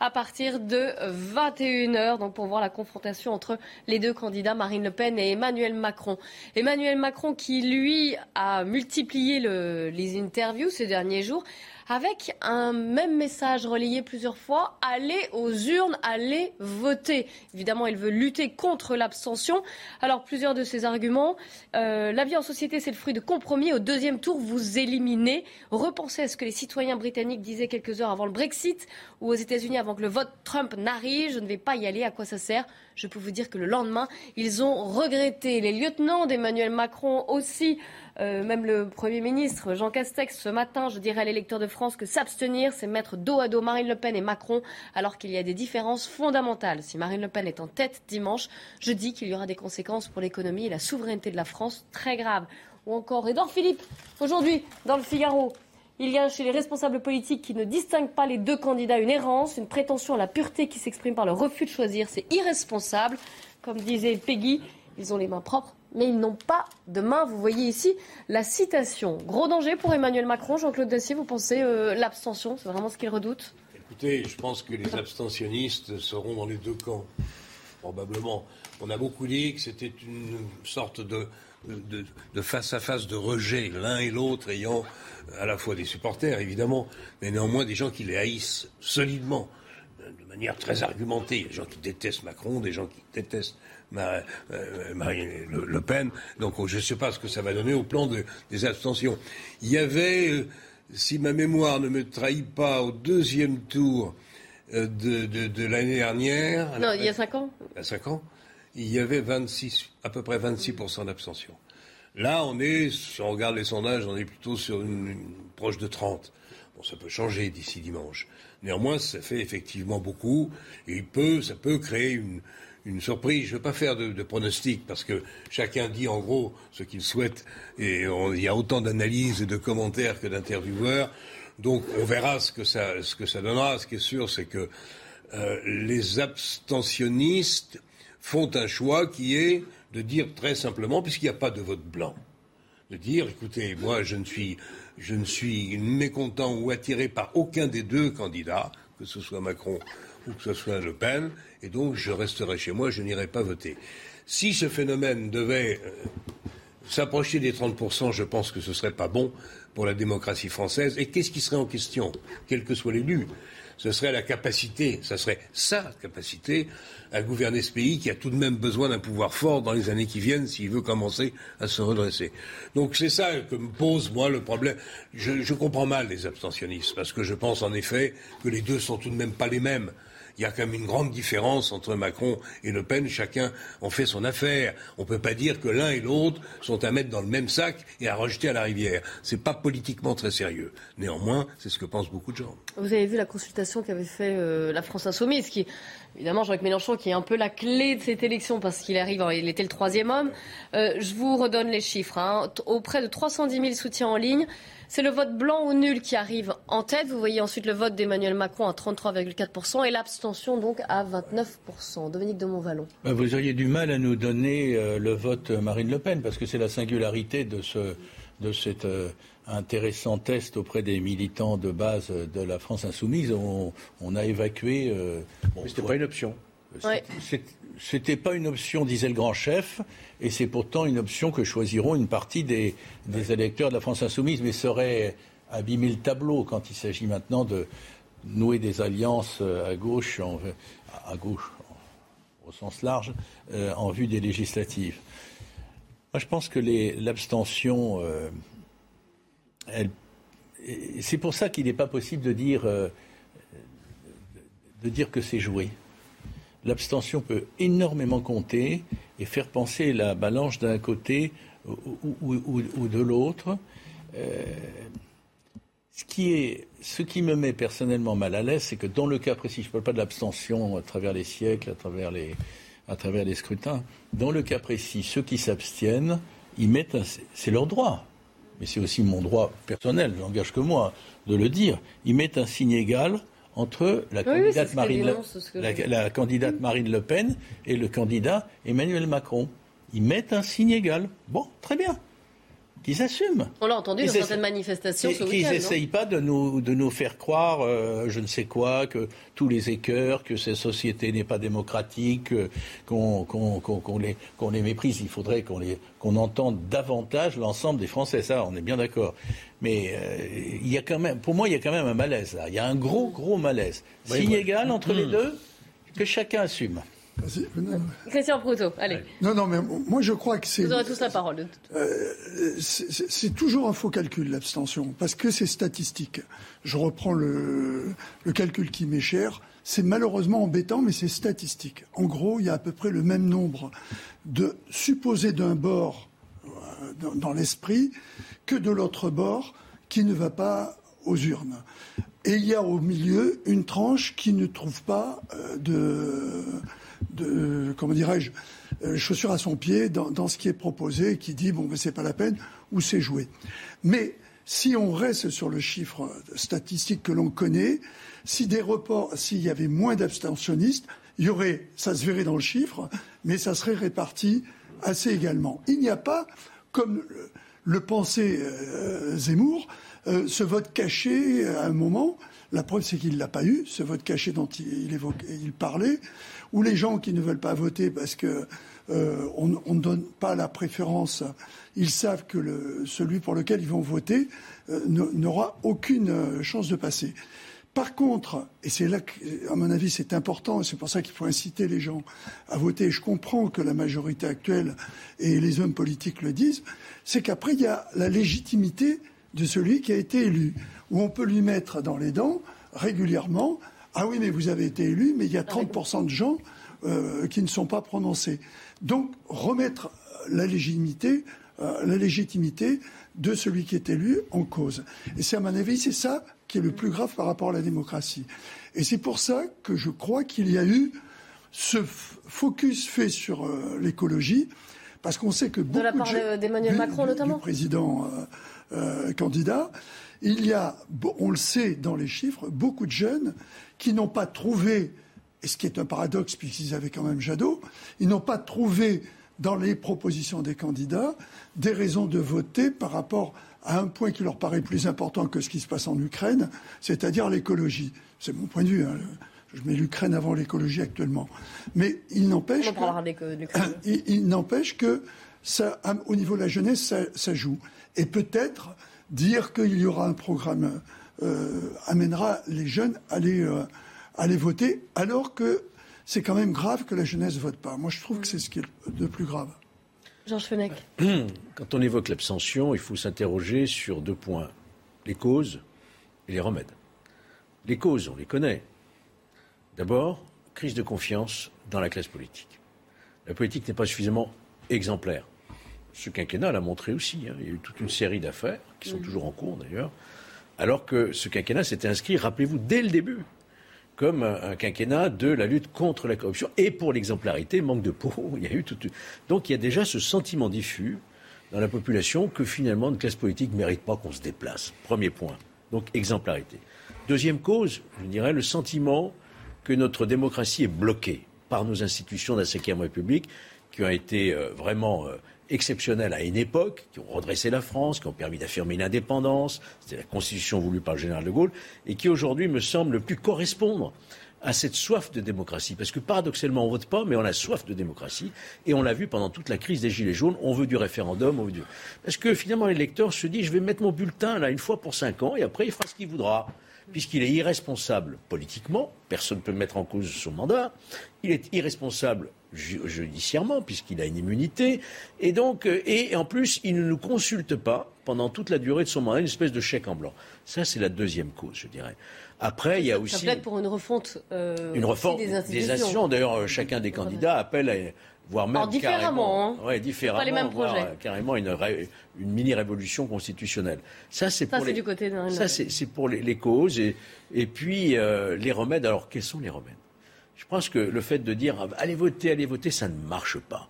à partir de 21h donc pour voir la confrontation entre les deux candidats Marine Le Pen et Emmanuel Macron. Emmanuel Macron qui lui a multiplié les interviews ces derniers jours avec un même message relayé plusieurs fois, allez aux urnes, allez voter. Évidemment, il veut lutter contre l'abstention. Alors, plusieurs de ces arguments. Euh, la vie en société, c'est le fruit de compromis. Au deuxième tour, vous éliminez. Repensez à ce que les citoyens britanniques disaient quelques heures avant le Brexit ou aux États-Unis avant que le vote Trump n'arrive. Je ne vais pas y aller. À quoi ça sert? Je peux vous dire que le lendemain, ils ont regretté. Les lieutenants d'Emmanuel Macron aussi euh, même le Premier ministre Jean Castex ce matin, je dirais à l'électeur de France que s'abstenir, c'est mettre dos à dos Marine Le Pen et Macron, alors qu'il y a des différences fondamentales. Si Marine Le Pen est en tête dimanche, je dis qu'il y aura des conséquences pour l'économie et la souveraineté de la France très graves. Ou encore Edouard Philippe, aujourd'hui, dans le Figaro. Il y a chez les responsables politiques qui ne distinguent pas les deux candidats une errance, une prétention à la pureté qui s'exprime par le refus de choisir. C'est irresponsable. Comme disait Peggy, ils ont les mains propres mais ils n'ont pas de main. Vous voyez ici la citation. Gros danger pour Emmanuel Macron. Jean-Claude Dacier, vous pensez euh, l'abstention C'est vraiment ce qu'il redoute? Écoutez, je pense que les abstentionnistes seront dans les deux camps, probablement. On a beaucoup dit que c'était une sorte de, de, face à face de rejet, l'un et l'autre ayant à la fois des supporters, évidemment, mais néanmoins des gens qui les haïssent solidement, de manière très argumentée. Des gens qui détestent Macron, des gens qui détestent Marine Le, Pen. Donc je ne sais pas ce que ça va donner au plan des abstentions. Il y avait, euh, si ma mémoire ne me trahit pas, au deuxième tour euh, de, l'année dernière. Non, il y a cinq ans. Il y a cinq ans, il y avait 26, à peu près 26% d'abstention. Là, on est, si on regarde les sondages, on est plutôt sur une, proche de 30. Bon, ça peut changer d'ici dimanche. Néanmoins, ça fait effectivement beaucoup, et il peut, ça peut créer une, une surprise. Je ne veux pas faire de, de pronostic parce que chacun dit en gros ce qu'il souhaite et il y a autant d'analyses et de commentaires que d'intervieweurs. Donc on verra ce que ça, ce que ça donnera. Ce qui est sûr, c'est que euh, les abstentionnistes font un choix qui est de dire très simplement, puisqu'il n'y a pas de vote blanc, de dire écoutez, moi je ne suis, je ne suis mécontent ou attiré par aucun des deux candidats, que ce soit Macron ou que ce soit Le Pen, et donc je resterai chez moi, je n'irai pas voter. Si ce phénomène devait euh, s'approcher des 30%, je pense que ce ne serait pas bon pour la démocratie française. Et qu'est-ce qui serait en question, quel que soit l'élu Ce serait la capacité, ça serait sa capacité à gouverner ce pays qui a tout de même besoin d'un pouvoir fort dans les années qui viennent s'il veut commencer à se redresser. Donc c'est ça que me pose, moi, le problème. Je, je comprends mal les abstentionnistes, parce que je pense en effet que les deux sont tout de même pas les mêmes il y a quand même une grande différence entre Macron et Le Pen. Chacun en fait son affaire. On ne peut pas dire que l'un et l'autre sont à mettre dans le même sac et à rejeter à la rivière. Ce n'est pas politiquement très sérieux. Néanmoins, c'est ce que pensent beaucoup de gens. Vous avez vu la consultation qu'avait fait euh, la France Insoumise, qui évidemment Jean-Luc Mélenchon, qui est un peu la clé de cette élection parce qu'il arrive, il était le troisième homme. Euh, je vous redonne les chiffres. Hein. Auprès de 310 000 soutiens en ligne. C'est le vote blanc ou nul qui arrive en tête. Vous voyez ensuite le vote d'Emmanuel Macron à 33,4% et l'abstention donc à 29%. Dominique de Montvalon. Bah, vous auriez du mal à nous donner euh, le vote Marine Le Pen parce que c'est la singularité de, ce, de cette, euh, intéressant test auprès des militants de base de la France insoumise. On, a évacué. Euh, bon, c'était pas une option. C'était pas une option, disait le grand chef, et c'est pourtant une option que choisiront une partie des, électeurs de la France insoumise, mais serait abîmer le tableau quand il s'agit maintenant de nouer des alliances à gauche, à gauche au sens large, euh, en vue des législatives. Moi, je pense que l'abstention, euh, c'est pour ça qu'il n'est pas possible de dire, euh, de dire que c'est joué. L'abstention peut énormément compter et faire penser la balance d'un côté ou, de l'autre. ce, qui est, ce qui me met personnellement mal à l'aise, c'est que dans le cas précis, je ne parle pas de l'abstention à travers les siècles, à travers les, à travers les scrutins. Dans le cas précis, ceux qui s'abstiennent, ils mettent c'est leur droit, mais c'est aussi mon droit personnel, j'engage que moi de le dire. Ils mettent un signe égal entre la, candidate, Marine le, la candidate Marine Le Pen et le candidat Emmanuel Macron. Ils mettent un signe égal. Bon, très bien qu'ils assument. On l'a entendu dans certaines manifestations ce Qu'ils n'essayent pas de nous, de nous faire croire, euh, je ne sais quoi, que tous les écœurs, que cette société n'est pas démocratique, qu'on les, les, méprise. Il faudrait qu'on qu'on entende davantage l'ensemble des Français. Ça, on est bien d'accord. Mais euh, il y a quand même, pour moi, il y a quand même un malaise là. Il y a un gros, gros malaise. Signe égal entre les hmm. deux, que chacun assume. Christian Proutot, allez. Non, non, mais moi je crois que c'est. Vous aurez tous la parole. Euh, c'est toujours un faux calcul, l'abstention, parce que c'est statistique. Je reprends le, le calcul qui m'est cher. C'est malheureusement embêtant, mais c'est statistique. En gros, il y a à peu près le même nombre de supposés d'un bord euh, dans, dans l'esprit que de l'autre bord qui ne va pas aux urnes. Et il y a au milieu une tranche qui ne trouve pas euh, de de comment dirais-je, euh, chaussure à son pied dans, ce qui est proposé, qui dit bon, mais c'est pas la peine ou c'est joué. Mais si on reste sur le chiffre statistique que l'on connaît, si des reports, s'il y avait moins d'abstentionnistes, il y aurait, ça se verrait dans le chiffre, mais ça serait réparti assez également. Il n'y a pas, comme le, pensait euh, Zemmour, euh, ce vote caché à un moment. La preuve, c'est qu'il ne l'a pas eu, ce vote caché dont il parlait ou les gens qui ne veulent pas voter parce que euh, on, ne donne pas la préférence, ils savent que celui pour lequel ils vont voter euh, n'aura aucune euh, chance de passer. Par contre, et c'est là que, à mon avis, c'est important, et c'est pour ça qu'il faut inciter les gens à voter, je comprends que la majorité actuelle et les hommes politiques le disent, c'est qu'après, il y a la légitimité de celui qui a été élu, où on peut lui mettre dans les dents régulièrement ah oui, mais vous avez été élu, mais il y a 30% de gens euh, qui ne sont pas prononcés. Donc, remettre la légitimité, euh, la légitimité de celui qui est élu en cause. Et c'est à mon avis, c'est ça qui est le plus grave par rapport à la démocratie. Et c'est pour ça que je crois qu'il y a eu ce focus fait sur euh, l'écologie, parce qu'on sait que beaucoup de la part d'Emmanuel Macron notamment, du président candidat, il y a, on le sait dans les chiffres, beaucoup de jeunes qui n'ont pas trouvé, et ce qui est un paradoxe puisqu'ils avaient quand même Jadot, ils n'ont pas trouvé dans les propositions des candidats des raisons de voter par rapport à un point qui leur paraît plus important que ce qui se passe en Ukraine, c'est-à-dire l'écologie. C'est mon point de vue. Hein. Je mets l'Ukraine avant l'écologie actuellement. Mais il n'empêche que, il, n'empêche que ça, au niveau de la jeunesse, ça, ça joue. Et peut-être dire qu'il y aura un programme euh, amènera les jeunes à aller, euh, à aller voter, alors que c'est quand même grave que la jeunesse ne vote pas. Moi, je trouve que c'est ce qui est le plus grave. Georges Fenech. Quand on évoque l'abstention, il faut s'interroger sur deux points les causes et les remèdes. Les causes, on les connaît. D'abord, crise de confiance dans la classe politique. La politique n'est pas suffisamment exemplaire. Ce quinquennat l'a montré aussi. Hein. Il y a eu toute une série d'affaires, qui sont toujours en cours d'ailleurs, alors que ce quinquennat s'était inscrit, rappelez-vous, dès le début, comme un, quinquennat de la lutte contre la corruption et pour l'exemplarité, manque de peau. Il y a eu. Donc il y a déjà ce sentiment diffus dans la population que finalement une classe politique ne mérite pas qu'on se déplace. Premier point. Donc exemplarité. Deuxième cause, je dirais, le sentiment que notre démocratie est bloquée par nos institutions de la Ve République qui ont été euh, vraiment euh, exceptionnelles à une époque, qui ont redressé la France, qui ont permis d'affirmer l'indépendance, c'était la constitution voulue par le général de Gaulle, et qui aujourd'hui me semble le plus correspondre à cette soif de démocratie. Parce que paradoxalement, on ne vote pas, mais on a soif de démocratie. Et on l'a vu pendant toute la crise des Gilets jaunes. On veut du référendum. On veut du... Parce que finalement, l'électeur se dit, je vais mettre mon bulletin là une fois pour cinq ans, et après, il fera ce qu'il voudra. Puisqu'il est irresponsable politiquement, personne ne peut mettre en cause son mandat. Il est irresponsable judiciairement, puisqu'il a une immunité. Et donc, euh, et en plus, il ne nous consulte pas pendant toute la durée de son mandat, une espèce de chèque en blanc. Ça, c'est la deuxième cause, je dirais. Après, il y a aussi. Ça pour une refonte. Euh, une refonte des institutions. D'ailleurs, euh, chacun des candidats appelle à voire même différemment, carrément, hein. différemment, pas les mêmes projets. carrément une, une mini révolution constitutionnelle. Ça, c'est pour les. Du côté ça, c'est pour les, causes et, et puis les remèdes. Alors, quels sont les remèdes? Je pense que le fait de dire allez voter, allez voter, ça ne marche pas.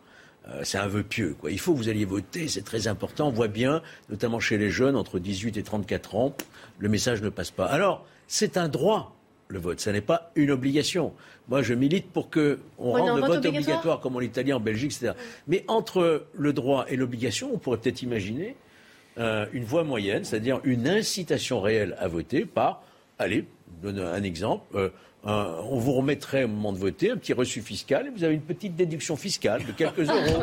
Euh, c'est un vœu pieux. Quoi. Il faut que vous alliez voter, c'est très important. On voit bien, notamment chez les jeunes, entre 18 et 34 ans, le message ne passe pas. Alors, c'est un droit, le vote, ce n'est pas une obligation. Moi, je milite pour qu'on rende le vote obligatoire, comme en Italie, en Belgique, etc. Mais entre le droit et l'obligation, on pourrait peut-être imaginer euh, une voie moyenne, c'est-à-dire une incitation réelle à voter par, allez, donne un exemple, euh, on vous remettrait au moment de voter un petit reçu fiscal et vous avez une petite déduction fiscale de quelques euros.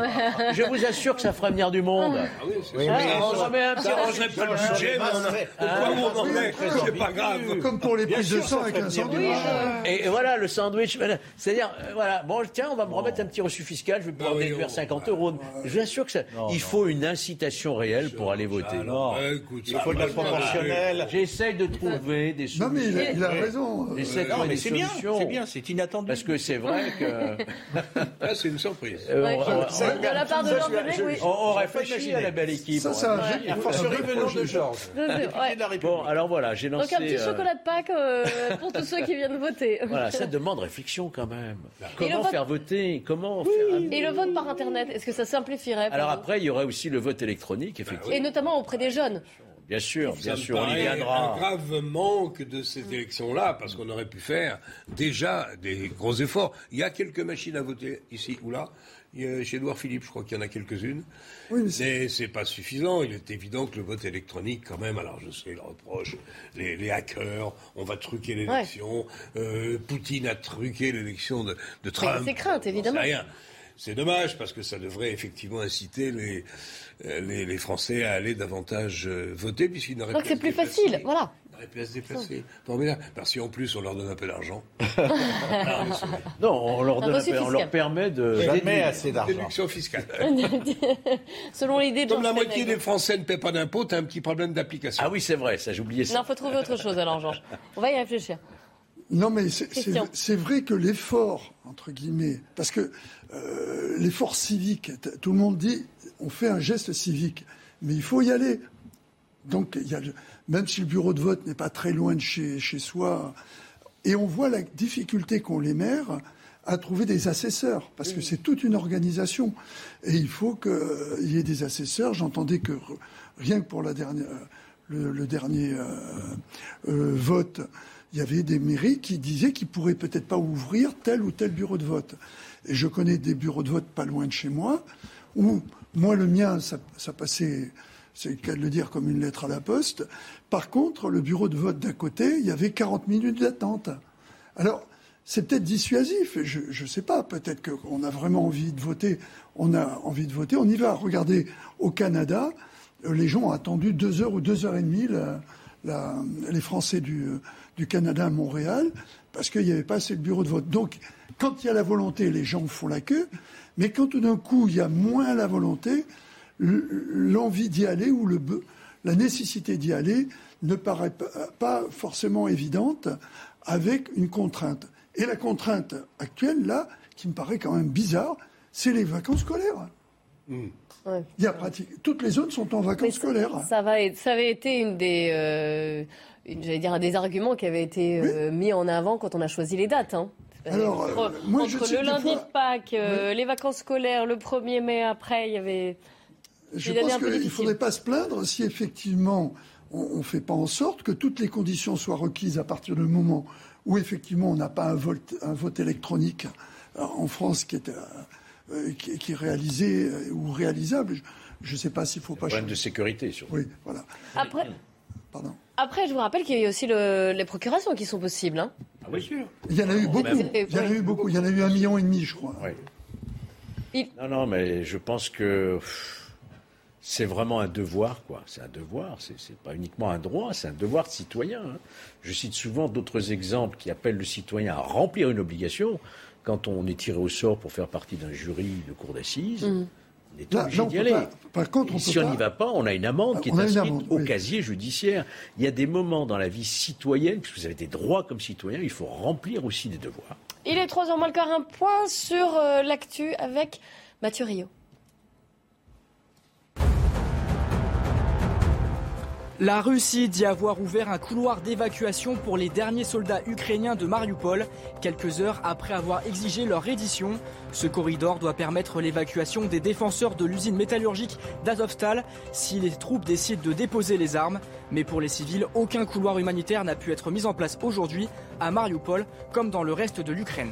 Je vous assure que ça fera venir du monde. Ah oui, oui, ça n'arrangerait pas le budget, mais c'est pas grave. Comme pour les prises de sang avec un sandwich. Et voilà, le sandwich. C'est-à-dire, euh, voilà, bon, tiens, on va me remettre un petit reçu fiscal, je vais pouvoir déduire 50 euros. Je vous assure que ça, il faut une incitation réelle pour aller voter. Il faut de la proportionnelle. J'essaye de trouver des solutions. Non, mais il a raison c'est bien, c'est bien, c'est inattendu. Parce que c'est vrai que. ah, c'est une surprise. Euh, on, de la part de oui. On, réfléchit à la belle équipe. Ça, ça, a fortiori venant de Georges. Bon, alors voilà, j'ai lancé. Donc un petit chocolat de Pâques euh, pour tous ceux qui viennent voter. Voilà, ça demande réflexion quand même. Comment faire voter? Comment faire. Et le vote par Internet, est-ce que ça simplifierait Alors après, il y aurait aussi le vote électronique, effectivement. Et notamment auprès des jeunes. Bien sûr, bien sûr, on y viendra. Un grave manque de cette élection-là, parce qu'on aurait pu faire déjà des gros efforts. Il y a quelques machines à voter ici ou là. chez Edouard Philippe, je crois qu'il y en a quelques-unes. Oui, mais c'est pas suffisant. Il est évident que le vote électronique, quand même, alors je sais, le reproche, les, hackers, on va truquer l'élection. Euh, Poutine a truqué l'élection de, de Trump. C'est crainte, évidemment. Rien. C'est dommage parce que ça devrait effectivement inciter les, euh, les, Français à aller davantage euh, voter puisqu'ils n'auraient pas. c'est plus facile, voilà. Ils plus à se déplacer. Parce qu'en plus, on leur donne un peu d'argent. non, on leur, donne on leur permet de. Jamais assez d'argent. Déduction fiscale. Selon l'idée de Comme la moitié des Français ne paient pas d'impôts, tu as un petit problème d'application. Ah oui, c'est vrai, ça j'oubliais ça. Non, il faut trouver autre chose alors, Georges. On va y réfléchir. Non, mais c'est vrai que l'effort, entre guillemets, parce que euh, l'effort civique, tout le monde dit, on fait un geste civique, mais il faut y aller. Donc, il y a, même si le bureau de vote n'est pas très loin de chez, chez soi, et on voit la difficulté qu'ont les maires à trouver des assesseurs, parce que c'est toute une organisation. Et il faut qu'il y ait des assesseurs. J'entendais que rien que pour la dernière, le, dernier euh, euh, vote, il y avait des mairies qui disaient qu'ils pourraient peut-être pas ouvrir tel ou tel bureau de vote. Et je connais des bureaux de vote pas loin de chez moi, où moi le mien, ça, passait, c'est le cas de le dire, comme une lettre à la poste. Par contre, le bureau de vote d'à côté, il y avait 40 minutes d'attente. Alors, c'est peut-être dissuasif, je ne sais pas, peut-être qu'on a vraiment envie de voter, on a envie de voter, on y va. Regardez, au Canada, euh, les gens ont attendu deux heures ou deux heures et demie les Français du, du Canada à Montréal parce qu'il n'y avait pas assez de bureaux de vote. Donc, quand il y a la volonté, les gens font la queue, mais quand tout d'un coup il y a moins la volonté, l'envie d'y aller ou le, la nécessité d'y aller ne paraît pas forcément évidente avec une contrainte. Et la contrainte actuelle, là, qui me paraît quand même bizarre, c'est les vacances scolaires. Mmh. Il y a pratique... Toutes les zones sont en vacances scolaires. Ça, va ça avait été une des, euh, j'allais dire, un des arguments qui avait été euh, mis en avant quand on a choisi les dates. Hein. Alors, entre, euh, moi, entre le lundi de Pâques, les vacances scolaires, le 1er mai après, il y avait. Je pense qu'il ne faudrait pas se plaindre si effectivement on ne fait pas en sorte que toutes les conditions soient requises à partir du moment où effectivement on n'a pas un vote, un vote électronique en France qui est euh, qui, qui, est réalisé euh, ou réalisable. Je ne sais pas s'il faut pas. Problème de sécurité, surtout. Oui, voilà. Après. Pardon. Après, je vous rappelle qu'il y a aussi le, les procurations qui sont possibles. Hein. Ah oui, sûr. Il y en a eu beaucoup. Il y en a eu beaucoup. Il y en a eu un million et demi, je crois. Oui. Il... Non, non, mais je pense que c'est vraiment un devoir, quoi. C'est un devoir. C'est pas uniquement un droit, c'est un devoir de citoyen. Hein. Je cite souvent d'autres exemples qui appellent le citoyen à remplir une obligation. Quand on est tiré au sort pour faire partie d'un jury de cour d'assises, mmh. On est obligé d'y aller. Pas, par contre, on si on n'y va pas, on a une amende qui on est inscrite amende, au oui. casier judiciaire. Il y a des moments dans la vie citoyenne, puisque vous avez des droits comme citoyen, il faut remplir aussi des devoirs. Il est 3h moins le quart, un point sur euh, l'actu avec Mathieu Rio. La Russie dit avoir ouvert un couloir d'évacuation pour les derniers soldats ukrainiens de Mariupol, quelques heures après avoir exigé leur reddition. Ce corridor doit permettre l'évacuation des défenseurs de l'usine métallurgique d'Azovstal si les troupes décident de déposer les armes. Mais pour les civils, aucun couloir humanitaire n'a pu être mis en place aujourd'hui à Mariupol, comme dans le reste de l'Ukraine.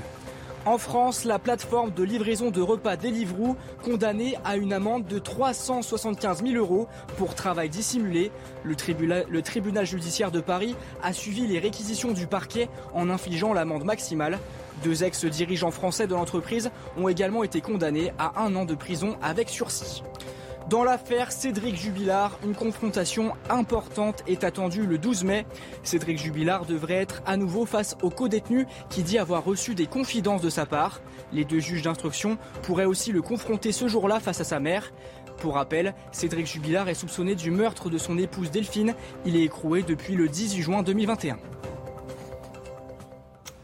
En France, la plateforme de livraison de repas Deliveroo condamnée à une amende de 375 000 euros pour travail dissimulé. Le tribunal, le tribunal judiciaire de Paris a suivi les réquisitions du parquet en infligeant l'amende maximale. Deux ex-dirigeants français de l'entreprise ont également été condamnés à un an de prison avec sursis. Dans l'affaire Cédric Jubilard, une confrontation importante est attendue le 12 mai. Cédric Jubilard devrait être à nouveau face au co-détenu qui dit avoir reçu des confidences de sa part. Les deux juges d'instruction pourraient aussi le confronter ce jour-là face à sa mère. Pour rappel, Cédric Jubilard est soupçonné du meurtre de son épouse Delphine. Il est écroué depuis le 18 juin 2021.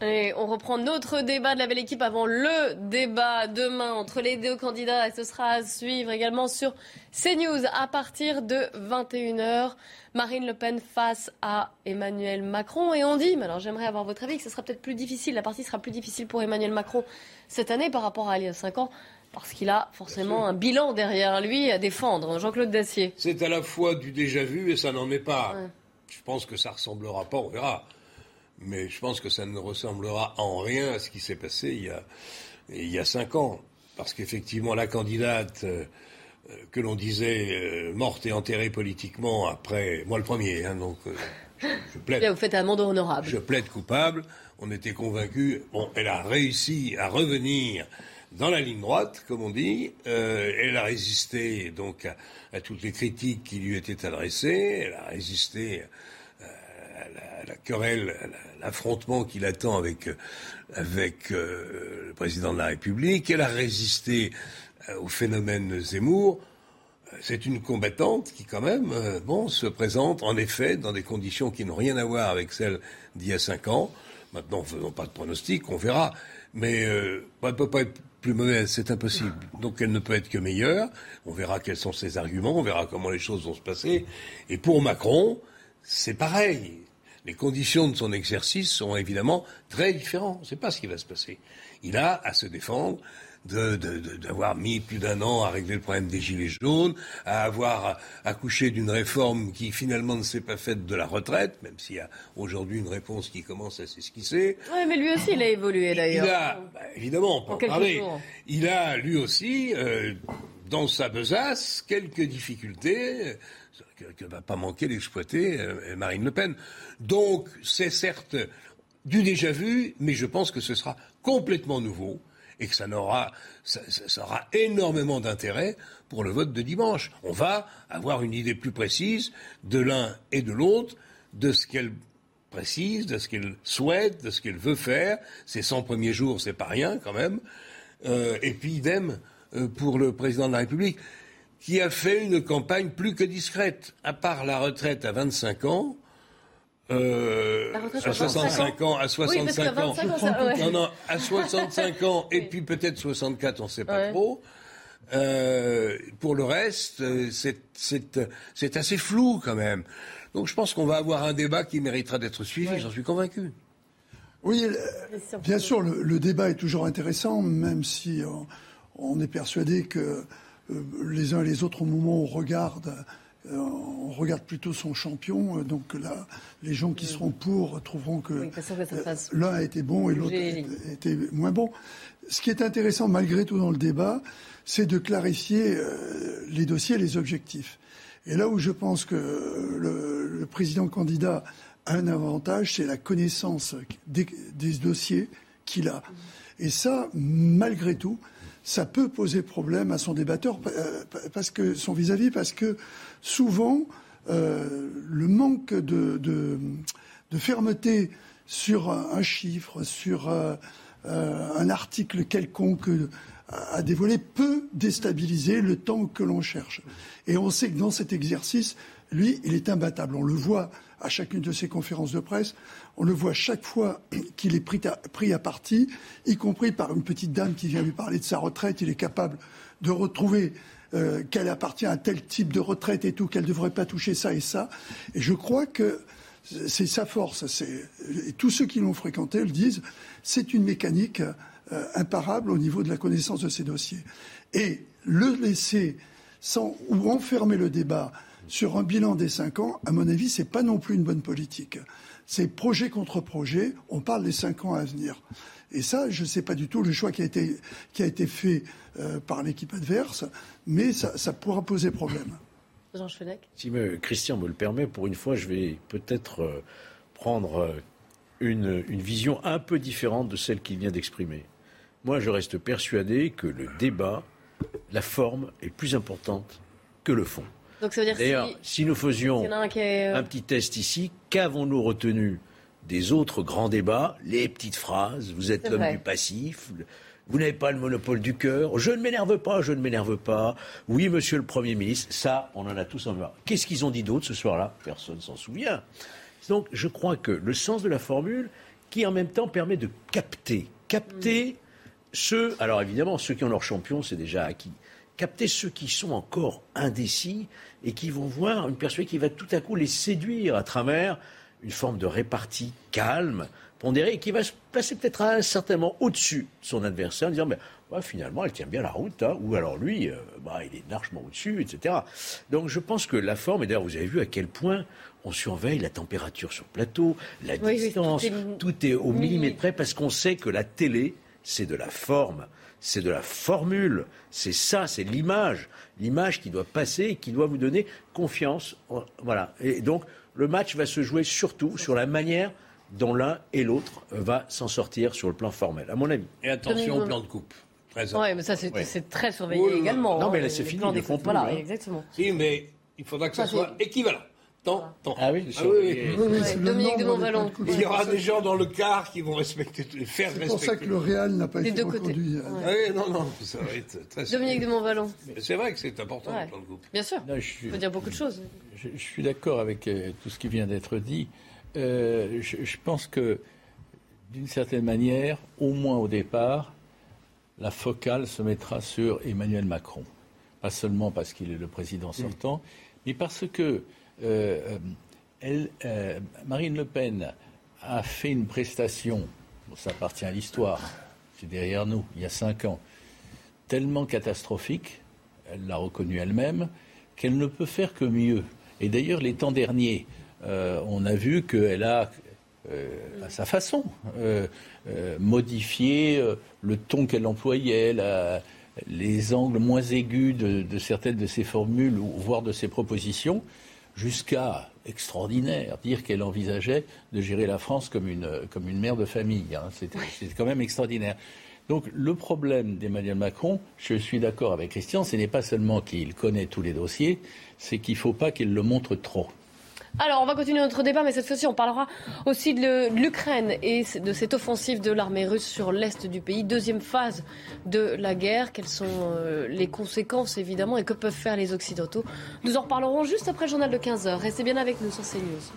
Et on reprend notre débat de la belle équipe avant le débat demain entre les deux candidats. Et ce sera à suivre également sur CNews à partir de 21h. Marine Le Pen face à Emmanuel Macron. Et on dit, mais alors j'aimerais avoir votre avis, que ce sera peut-être plus difficile. La partie sera plus difficile pour Emmanuel Macron cette année par rapport à il y a 5 ans. Parce qu'il a forcément un bilan derrière lui à défendre. Jean-Claude Dacier. C'est à la fois du déjà vu et ça n'en est pas. Ouais. Je pense que ça ressemblera pas, on verra mais je pense que ça ne ressemblera en rien à ce qui s'est passé il y a, il y a cinq ans. Parce qu'effectivement, la candidate euh, que l'on disait euh, morte et enterrée politiquement après, moi le premier, hein, donc euh, je, je plaide. Là, vous faites un mandat honorable. Je plaide coupable. On était convaincus. Bon, elle a réussi à revenir dans la ligne droite, comme on dit. Euh, elle a résisté donc à, à, toutes les critiques qui lui étaient adressées. Elle a résisté à la querelle, l'affrontement qu'il attend avec, avec euh, le président de la République. Elle a résisté euh, au phénomène Zemmour. C'est une combattante qui, quand même, euh, bon, se présente en effet dans des conditions qui n'ont rien à voir avec celles d'il y a cinq ans. Maintenant, faisons pas de pronostic, on verra. Mais euh, elle ne peut pas être plus mauvaise, c'est impossible. Donc elle ne peut être que meilleure. On verra quels sont ses arguments, on verra comment les choses vont se passer. Et pour Macron, c'est pareil les conditions de son exercice sont évidemment très différentes. On ne sait pas ce qui va se passer. Il a à se défendre d'avoir mis plus d'un an à régler le problème des gilets jaunes, à avoir accouché d'une réforme qui finalement ne s'est pas faite de la retraite, même s'il y a aujourd'hui une réponse qui commence à s'esquisser. Oui, mais lui aussi, il a évolué d'ailleurs. Il a, bah, évidemment, pour parler, jours. il a lui aussi, euh, dans sa besace, quelques difficultés que, ne va pas manquer d'exploiter euh, Marine Le Pen. Donc, c'est certes du déjà vu, mais je pense que ce sera complètement nouveau et que ça, ça, aura énormément d'intérêt pour le vote de dimanche. On va avoir une idée plus précise de l'un et de l'autre, de ce qu'elle précise, de ce qu'elle souhaite, de ce qu'elle veut faire. Ces 100 premiers jours, c'est pas rien quand même. Euh, et puis idem euh, pour le président de la République qui a fait une campagne plus que discrète. À part la retraite à 25 ans, euh, à 65 ans, à 65 oui, ans, ans ouais. non, non, à 65 ans, et puis peut-être 64, on ne sait pas ouais. trop. Euh, pour le reste, c'est assez flou quand même. Donc je pense qu'on va avoir un débat qui méritera d'être suivi, j'en suis convaincu. Oui, bien sûr, le, le, débat est toujours intéressant, même si on, on est persuadé que euh, les uns et les autres, au moment où on regarde euh, on regarde plutôt son champion. euh, Donc là, les gens qui seront pour trouveront que Oui, euh, l'un a été bon et l'autre a- été moins bon. Ce qui est intéressant malgré tout dans le débat, c'est de clarifier euh, les dossiers et les objectifs. Et là où je pense que le, le président candidat a un avantage, c'est la connaissance des, des dossiers qu'il a. Et ça, malgré tout, ça peut poser problème à son débatteur euh, parce que son vis-à-vis, parce que souvent euh, le manque de, de, fermeté sur un, chiffre, sur euh, un article quelconque à dévoiler peut déstabiliser le temps que l'on cherche. Et on sait que dans cet exercice, lui, il est imbattable. On le voit à chacune de ses conférences de presse, on le voit chaque fois qu'il est pris à, partie, y compris par une petite dame qui vient lui parler de sa retraite. Il est capable de retrouver euh, qu'elle appartient à tel type de retraite et tout, qu'elle ne devrait pas toucher ça et ça. Et je crois que c'est sa force. Et tous ceux qui l'ont fréquenté le disent. C'est une mécanique euh, imparable au niveau de la connaissance de ces dossiers. Et le laisser sans ou enfermer le débat sur un bilan des cinq ans, à mon avis, c'est pas non plus une bonne politique. C'est projet contre projet. On parle des cinq ans à venir. Et ça, je ne sais pas du tout le choix qui a été, qui a été fait euh, par l'équipe adverse, mais ça, ça pourra poser problème. Jean Si me- Christian me le permet, pour une fois, je vais peut-être euh, prendre euh, une, une vision un peu différente de celle qu'il vient d'exprimer. Moi, je reste persuadé que le débat, la forme est plus importante que le fond. Donc ça veut dire D'ailleurs, si... si nous faisions un est... euh, un petit test ici, qu'avons-nous retenu des autres grands débats Les petites phrases, vous êtes l'homme du passif, vous n'avez pas le monopole du cœur, je ne m'énerve pas, je ne m'énerve pas, oui, monsieur le Premier ministre, ça, on en a tous en. Qu'est-ce qu'ils ont dit d'autre ce soir-là? Personne s'en souvient. Donc, je crois que le sens de la formule, qui en même temps permet de capter, capter ceux, alors évidemment, ceux qui ont leur champion, c'est déjà acquis. Capter ceux qui sont encore indécis et qui vont voir une persuasion qui va tout à coup les séduire à travers une forme de répartie calme, pondérée, et qui va se placer peut-être à un certain moment au-dessus de son adversaire en disant ben, ouais, finalement, elle tient bien la route, hein, ou alors lui, euh, bah, il est largement au-dessus, etc. Donc je pense que la forme, et d'ailleurs vous avez vu à quel point on surveille la température sur le plateau, la Oui, oui, distance, tout est- tout est au millimètre près parce qu'on sait que la télé, c'est de la forme, c'est de la formule, c'est ça, c'est l'image, l'image qui doit passer et qui doit vous donner confiance. Voilà. Et donc, le match va se jouer surtout sur la manière dont l'un et l'autre va s'en sortir sur le plan formel, à mon avis. Et attention au plan de coupe. Très Ouais, mais ça, c'est très surveillé Oh là là. également. Non, hein, mais là, les- c'est fini, ils des le font Voilà, hein. exactement. Si, mais il faudra que ça Ça, soit équivalent. Tant, tant. Ah oui, Ah oui, oui. Ouais, Dominique de Montvalon. Il y aura des gens dans le car qui vont respecter, faire C'est respecter. pour ça que le Real n'a pas Des été deux côtés. reconduit. Ouais. Ah oui, non, non, ça va être très Dominique de Montvalon. C'est vrai que c'est important Ouais. le coupe. Bien sûr. Non, je Il suis- faut dire beaucoup de choses. Je, je suis d'accord avec euh, tout ce qui vient d'être dit. Euh, je, je pense que, d'une certaine manière, au moins au départ, la focale se mettra sur Emmanuel Macron. Pas seulement parce qu'il est le président sortant, mais parce que elle, euh, Marine Le Pen a fait une prestation, bon, ça appartient à l'histoire, c'est derrière nous, il y a cinq ans, tellement catastrophique, elle l'a reconnu elle-même, qu'elle ne peut faire que mieux. Et d'ailleurs, les temps derniers, euh, on a vu qu'elle a, euh, à sa façon, euh, euh, modifié euh, le ton qu'elle employait, les angles moins aigus de, de certaines de ses formules, voire de ses propositions, jusqu'à extraordinaire, dire qu'elle envisageait de gérer la France comme une, comme une mère de famille. hein. C'est c'est quand même extraordinaire. Donc le problème d'Emmanuel Macron, je suis d'accord avec Christian, ce n'est pas seulement qu'il connaît tous les dossiers, c'est qu'il ne faut pas qu'il le montre trop. Alors, on va continuer notre débat, mais cette fois-ci, on parlera aussi de l'Ukraine et de cette offensive de l'armée russe sur l'est du pays. Deuxième phase de la guerre. Quelles sont euh, les conséquences, évidemment, et que peuvent faire les Occidentaux? Nous en reparlerons juste après le journal de 15h. Restez bien avec nous sur CNews.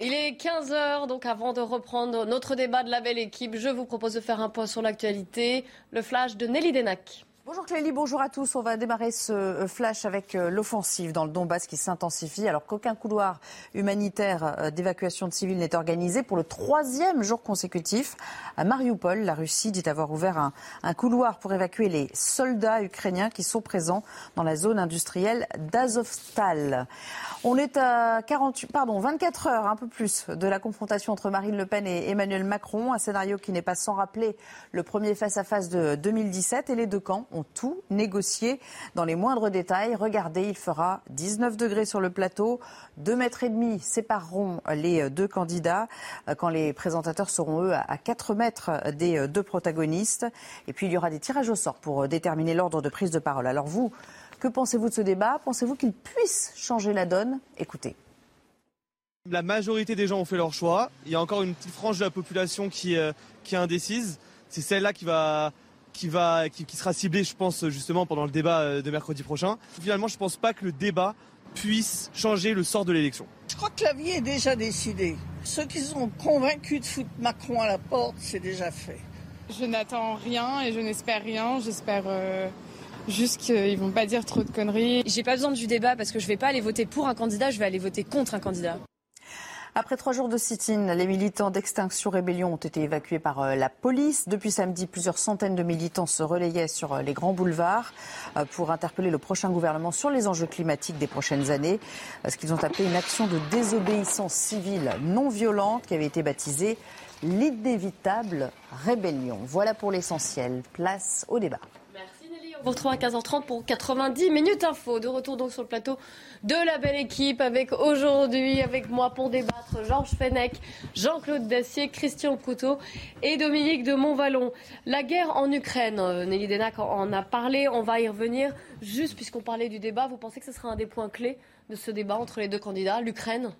Il est 15h, donc avant de reprendre notre débat de la belle équipe, je vous propose de faire un point sur l'actualité. Le flash de Nelly Denac. Bonjour Clélie, bonjour à tous. On va démarrer ce euh, flash avec euh, l'offensive dans le Donbass qui s'intensifie alors qu'aucun couloir humanitaire euh, d'évacuation de civils n'est organisé pour le troisième jour consécutif. À Mariupol, la Russie dit avoir ouvert un, couloir pour évacuer les soldats ukrainiens qui sont présents dans la zone industrielle d'Azovstal. On est à 48, pardon, 24 heures, un peu plus, de la confrontation entre Marine Le Pen et Emmanuel Macron, un scénario qui n'est pas sans rappeler le premier face-à-face de 2017 et les deux camps tout négocié dans les moindres détails. Regardez, il fera 19 degrés sur le plateau, 2 mètres et demi sépareront les deux candidats quand les présentateurs seront eux à 4 mètres des deux protagonistes. Et puis il y aura des tirages au sort pour déterminer l'ordre de prise de parole. Alors vous, que pensez-vous de ce débat? Pensez-vous qu'il puisse changer la donne? Écoutez. La majorité des gens ont fait leur choix. Il y a encore une petite frange de la population qui, euh, qui est indécise. C'est celle-là qui va, qui, va, qui, qui, sera ciblée, je pense, justement pendant le débat euh, de mercredi prochain. Finalement, je ne pense pas que le débat puisse changer le sort de l'élection. Je crois que la vie est déjà décidée. Ceux qui sont convaincus de foutre Macron à la porte, c'est déjà fait. Je n'attends rien et je n'espère rien. J'espère euh, juste qu'ils vont pas dire trop de conneries. J'ai pas besoin du débat parce que je vais pas aller voter pour un candidat, je vais aller voter contre un candidat. Après trois jours de sit-in, les militants d'Extinction Rébellion ont été évacués par euh, la police. Depuis samedi, plusieurs centaines de militants se relayaient sur euh, les grands boulevards euh, pour interpeller le prochain gouvernement sur les enjeux climatiques des prochaines années. Ce qu'ils ont appelé une action de désobéissance civile non violente qui avait été baptisée l'inévitable rébellion. Voilà pour l'essentiel. Place au débat. Vous retrouve à 15h30 pour 90 minutes info. De retour donc sur le plateau de la belle équipe avec aujourd'hui, avec moi pour débattre, Georges Fenech, Jean-Claude Dacier, Christian Couteau et Dominique de Montvalon. La guerre en Ukraine, Nelly Denac en a parlé, on va y revenir. Juste puisqu'on parlait du débat, vous pensez que ce sera un des points clés de ce débat entre les deux candidats, l'Ukraine?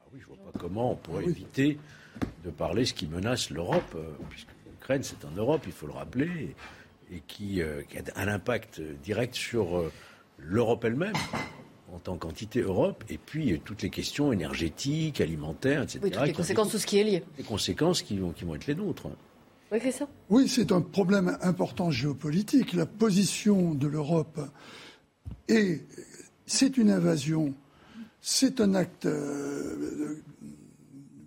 Ah Oui, je ne vois pas comment on pourrait éviter de parler ce qui menace l'Europe, puisque l'Ukraine c'est en Europe, il faut le rappeler qui, euh, qui, a un impact direct sur euh, l'Europe elle-même en tant qu'entité Europe, et puis euh, toutes les questions énergétiques, alimentaires, etc. Oui, toutes les conséquences, tout ce qui est lié. Les conséquences qui vont, qui vont être les nôtres. Oui, c'est ça. Oui, c'est un problème important géopolitique. La position de l'Europe est, c'est une invasion, c'est un acte euh,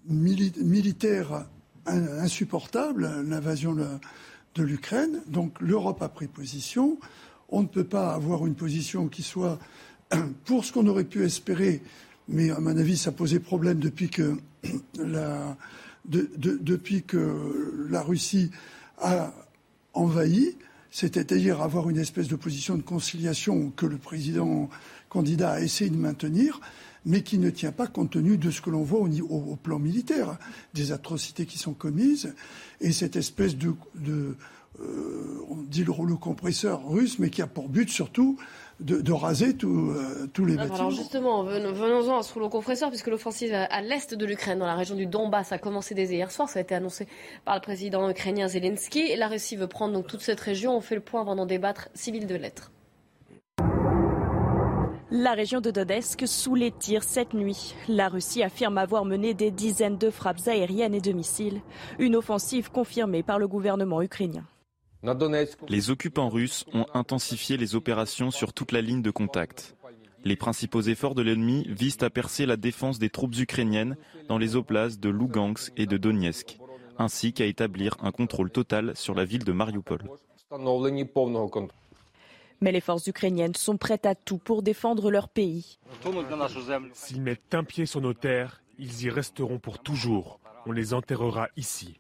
mili militaire insupportable, l'invasion de l'Ukraine. Donc l'Europe a pris position. On ne peut pas avoir une position qui soit pour ce qu'on aurait pu espérer, mais à mon avis, ça posait problème depuis que la, de, de, depuis que la Russie a envahi, c'est-à-dire avoir une espèce de position de conciliation que le président candidat a essayé de maintenir, mais qui ne tient pas compte tenu de ce que l'on voit au, au, au, plan militaire, des atrocités qui sont commises, et cette espèce de, de euh, on dit le rouleau compresseur russe, mais qui a pour but surtout de, de raser tout, euh, tous les bâtiments. Alors justement, venons-en à ce rouleau compresseur, puisque l'offensive à l'est de l'Ukraine, dans la région du Donbass, a commencé dès hier soir. Ça a été annoncé par le président ukrainien Zelensky. Et la Russie veut prendre donc toute cette région. On fait le point avant d'en débattre. Civil de lettres. La région de Donetsk sous les tirs cette nuit. La Russie affirme avoir mené des dizaines de frappes aériennes et de missiles. Une offensive confirmée par le gouvernement ukrainien. Les occupants russes ont intensifié les opérations sur toute la ligne de contact. Les principaux efforts de l'ennemi visent à percer la défense des troupes ukrainiennes dans les oblats de Lugansk et de Donetsk, ainsi qu'à établir un contrôle total sur la ville de Mariupol. Mais les forces ukrainiennes sont prêtes à tout pour défendre leur pays. S'ils mettent un pied sur nos terres, ils y resteront pour toujours. On les enterrera ici.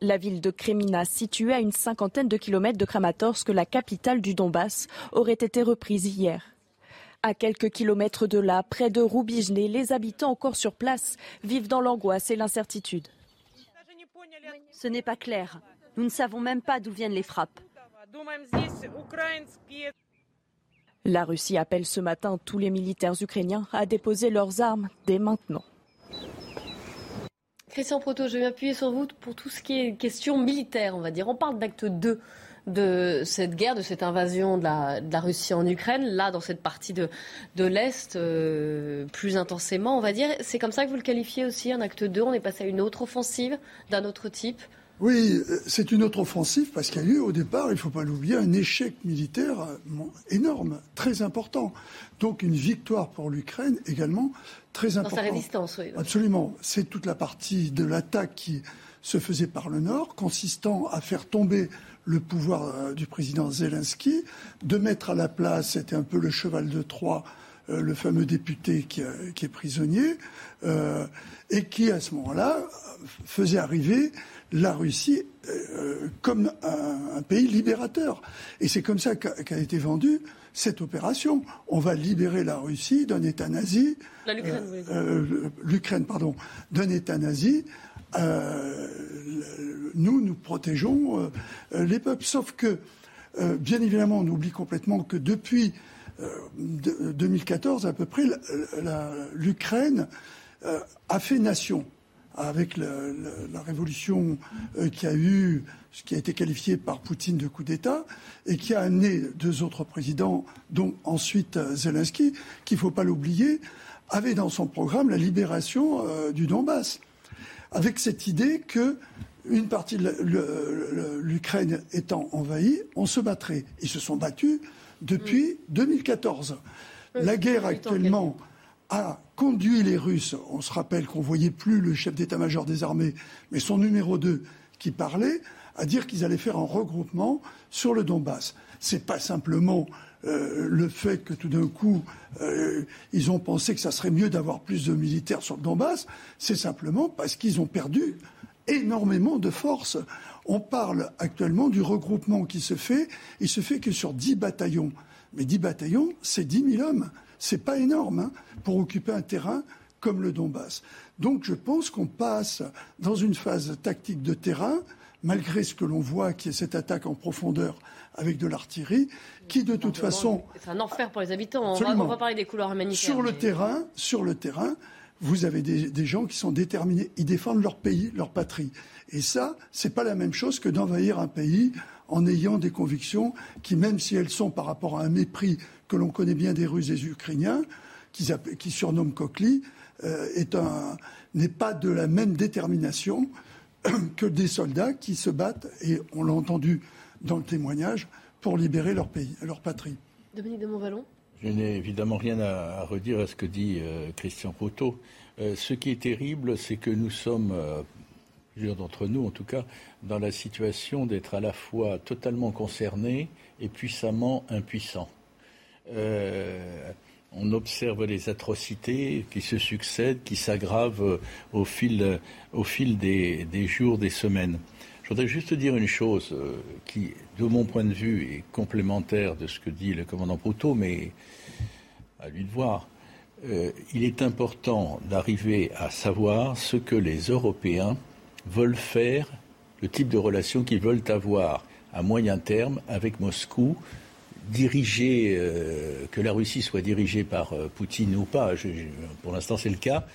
La ville de Kremina, située à une cinquantaine de kilomètres de Kramatorsk, la capitale du Donbass, aurait été reprise hier. À quelques kilomètres de là, près de Roubijné, les habitants encore sur place vivent dans l'angoisse et l'incertitude. Ce n'est pas clair. Nous ne savons même pas d'où viennent les frappes. La Russie appelle ce matin tous les militaires ukrainiens à déposer leurs armes dès maintenant. Christian Proto, je vais m'appuyer sur vous pour tout ce qui est question militaire, on va dire. On parle d'acte 2 de cette guerre, de cette invasion de la, de la, Russie en Ukraine, là, dans cette partie de, de l'Est, euh, plus intensément, on va dire. C'est comme ça que vous le qualifiez aussi, un acte 2 On est passé à une autre offensive d'un autre type Oui, euh, c'est une autre offensive parce qu'il y a eu au départ, il ne faut pas l'oublier, un échec militaire euh, énorme, très important. Donc une victoire pour l'Ukraine également très importante. Dans sa résistance, oui. Absolument. C'est toute la partie de l'attaque qui se faisait par le Nord, consistant à faire tomber le pouvoir euh, du président Zelensky, de mettre à la place, c'était un peu le cheval de Troie, le fameux député qui, est prisonnier, et qui à ce moment-là faisait arriver la Russie euh, comme un, pays libérateur. Et c'est comme ça qu'a été vendue cette opération. On va libérer la Russie d'un État nazi. L'Ukraine, euh, euh, L'Ukraine, pardon, d'un État nazi. nous, nous protégeons les peuples. Sauf que, bien évidemment, on oublie complètement que depuis 2014, à peu près, l'Ukraine a fait nation avec la révolution euh, qui a eu, ce qui a été qualifié par Poutine de coup d'État, et qui a amené deux autres présidents, dont ensuite euh, Zelensky, qu'il ne faut pas l'oublier, avait dans son programme la libération euh, du Donbass, avec cette idée que une partie de l'Ukraine étant envahie, on se battrait. Ils se sont battus depuis 2014. La guerre actuellement a conduit les Russes, on se rappelle qu'on voyait plus le chef d'état-major des armées, mais son numéro 2 qui parlait, à dire qu'ils allaient faire un regroupement sur le Donbass. C'est pas simplement euh, le fait que tout d'un coup, euh, ils ont pensé que ça serait mieux d'avoir plus de militaires sur le Donbass, c'est simplement parce qu'ils ont perdu énormément de forces. On parle actuellement du regroupement qui se fait, il se fait que sur 10 bataillons. Mais 10 bataillons, c'est 10 000 hommes. C'est pas énorme hein, pour occuper un terrain comme le Donbass. Donc je pense qu'on passe dans une phase tactique de terrain, malgré ce que l'on voit qui est cette attaque en profondeur avec de l'artillerie, qui de toute façon. C'est un enfer pour les habitants. On va, parler des couleurs humanitaires. Sur le terrain, sur le terrain, vous avez des, des, gens qui sont déterminés, ils défendent leur pays, leur patrie. Et ça, c'est pas la même chose que d'envahir un pays en ayant des convictions qui, même si elles sont par rapport à un mépris que l'on connaît bien des Russes et des Ukrainiens, qui, qui surnomment Kokli, euh, n'est pas de la même détermination que des soldats qui se battent, et on l'a entendu dans le témoignage, pour libérer leur pays, leur patrie. Dominique de Montvalon Je n'ai évidemment rien à, redire à ce que dit euh, Christian Proto. Euh, ce qui est terrible, c'est que nous sommes, plusieurs d'entre nous en tout cas, dans la situation d'être à la fois totalement concernés et puissamment impuissants. Euh, on observe les atrocités qui se succèdent, qui s'aggravent au fil, au fil des, jours, des semaines. Je voudrais juste dire une chose euh, qui, de mon point de vue, est complémentaire de ce que dit le commandant Proutot, mais à lui de voir. Euh, il est important d'arriver à savoir ce que les Européens veulent faire, le type de relation qu'ils veulent avoir à moyen terme avec Moscou, diriger, euh, que la Russie soit dirigée par euh, Poutine ou pas, pour l'instant c'est le cas,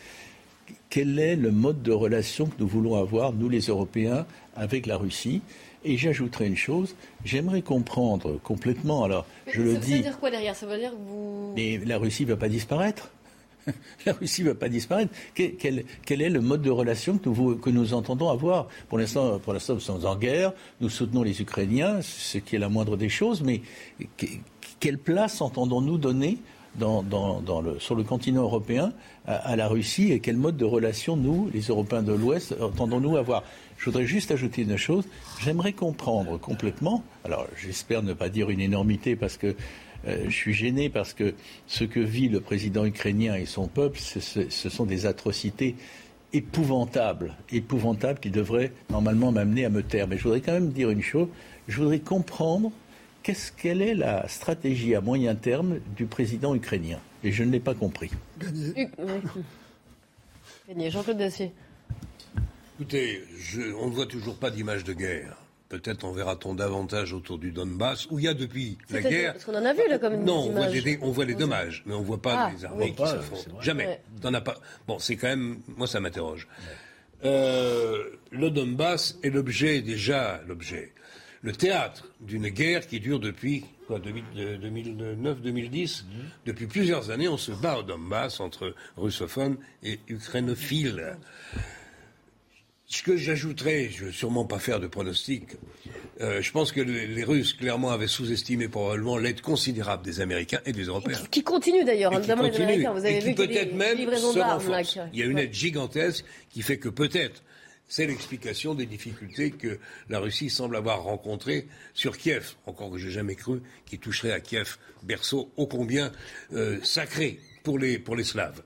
quel est le mode de relation que nous voulons avoir, nous les Européens, avec la Russie? Et j'ajouterai une chose, j'aimerais comprendre complètement, alors je le dis... Ça veut dire quoi derrière? Ça veut dire que vous... Mais la Russie ne va pas disparaître la Russie ne va pas disparaître. Quel, est le mode de relation que nous, entendons avoir? Pour l'instant, pour l'instant, nous sommes en guerre, nous soutenons les Ukrainiens, ce qui est la moindre des choses, mais quelle place entendons-nous donner sur le continent européen à, la Russie et quel mode de relation nous, les Européens de l'Ouest, entendons-nous avoir? Je voudrais juste ajouter une chose. J'aimerais comprendre complètement, alors j'espère ne pas dire une énormité parce que euh, je suis gêné parce que ce que vit le président ukrainien et son peuple, ce, sont des atrocités épouvantables, épouvantables qui devraient normalement m'amener à me taire. Mais je voudrais quand même dire une chose, je voudrais comprendre qu'est-ce, quelle est la stratégie à moyen terme du président ukrainien. Et je ne l'ai pas compris. Gagné. Jean-Claude Dacier. Écoutez, on ne voit toujours pas d'image de guerre. Peut-être en verra-t-on davantage autour du Donbass, où il y a depuis la guerre. Parce qu'on en a vu là comme Non, on voit, on voit, les dommages, mais on ne voit pas ah, les armées qui s'affrontent. Jamais. pas. Bon, c'est quand même. Moi, ça m'interroge. Euh, le Donbass est l'objet, déjà l'objet, le théâtre d'une guerre qui dure depuis 2009-2010. Mhm. Depuis plusieurs années, on se bat au Donbass entre russophones et ukrainophiles Ce que j'ajouterais, je ne veux sûrement pas faire de pronostic, euh, je pense que le- les Russes, clairement, avaient sous-estimé probablement l'aide considérable des Américains et des Européens. Qui continue d'ailleurs, hein, notamment les Américains. Vous avez vu peut-être même se là, Il y a une ouais. aide gigantesque qui fait que peut-être c'est l'explication des difficultés que la Russie semble avoir rencontrées sur Kiev. Encore que j'ai jamais cru qu'il toucherait à Kiev, berceau ô combien euh, sacré pour les, pour les Slaves.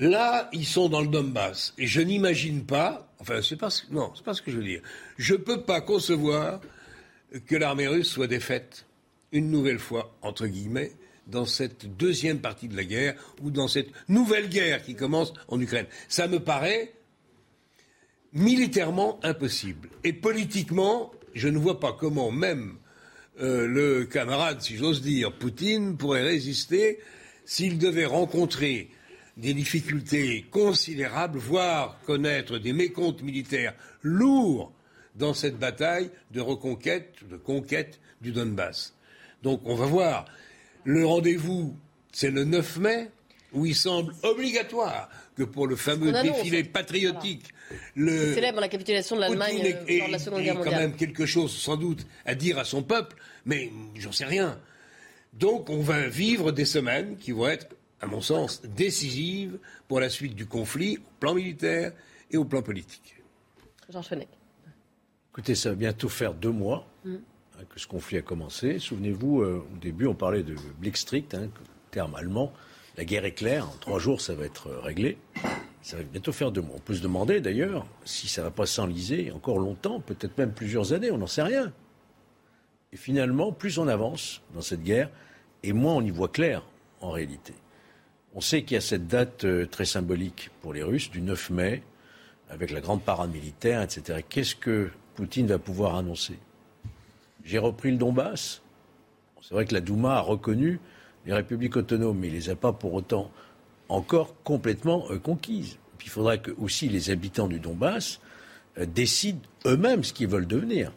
Là, ils sont dans le Donbass. Et je n'imagine pas, enfin, c'est pas, ce- non, pas ce que je veux dire. Je peux pas concevoir que l'armée russe soit défaite une nouvelle fois, entre guillemets, dans cette deuxième partie de la guerre ou dans cette nouvelle guerre qui commence en Ukraine. Ça me paraît militairement impossible. Et politiquement, je ne vois pas comment même euh, le camarade, si j'ose dire, Poutine, pourrait résister s'il devait rencontrer des difficultés considérables, voire connaître des mécomptes militaires lourds dans cette bataille de reconquête, de conquête du Donbass. Donc on va voir. Le rendez-vous, c'est le 9 mai, où il semble obligatoire que pour le fameux annonce. défilé patriotique, Qui le, célèbre la capitulation de l'Allemagne euh, lors de la Seconde Guerre quand mondiale. même quelque chose, sans doute, à dire à son peuple, mais j'en sais rien. Donc, on va vivre des semaines qui vont être, à mon sens, décisives pour la suite du conflit, au plan militaire et au plan politique. Georges Fenech. Écoutez, ça va bientôt faire deux mois Mm. hein, que ce conflit a commencé. Souvenez-vous, euh, au début, on parlait de Blitzkrieg, hein, terme allemand. La guerre est claire, en trois jours, ça va être euh, réglé. Ça va bientôt faire deux mois. On peut se demander, d'ailleurs, si ça ne va pas s'enliser encore longtemps, peut-être même plusieurs années, on n'en sait rien. Et finalement, plus on avance dans cette guerre, et moins on y voit clair, en réalité. On sait qu'il y a cette date euh, très symbolique pour les Russes, du 9 mai, avec la grande parade militaire, etc. Qu'est-ce que Poutine va pouvoir annoncer? J'ai repris le Donbass. C'est vrai que la Douma a reconnu les républiques autonomes, mais il les a pas pour autant encore complètement euh, conquises. Il faudra que aussi les habitants du Donbass euh, décident eux-mêmes ce qu'ils veulent devenir.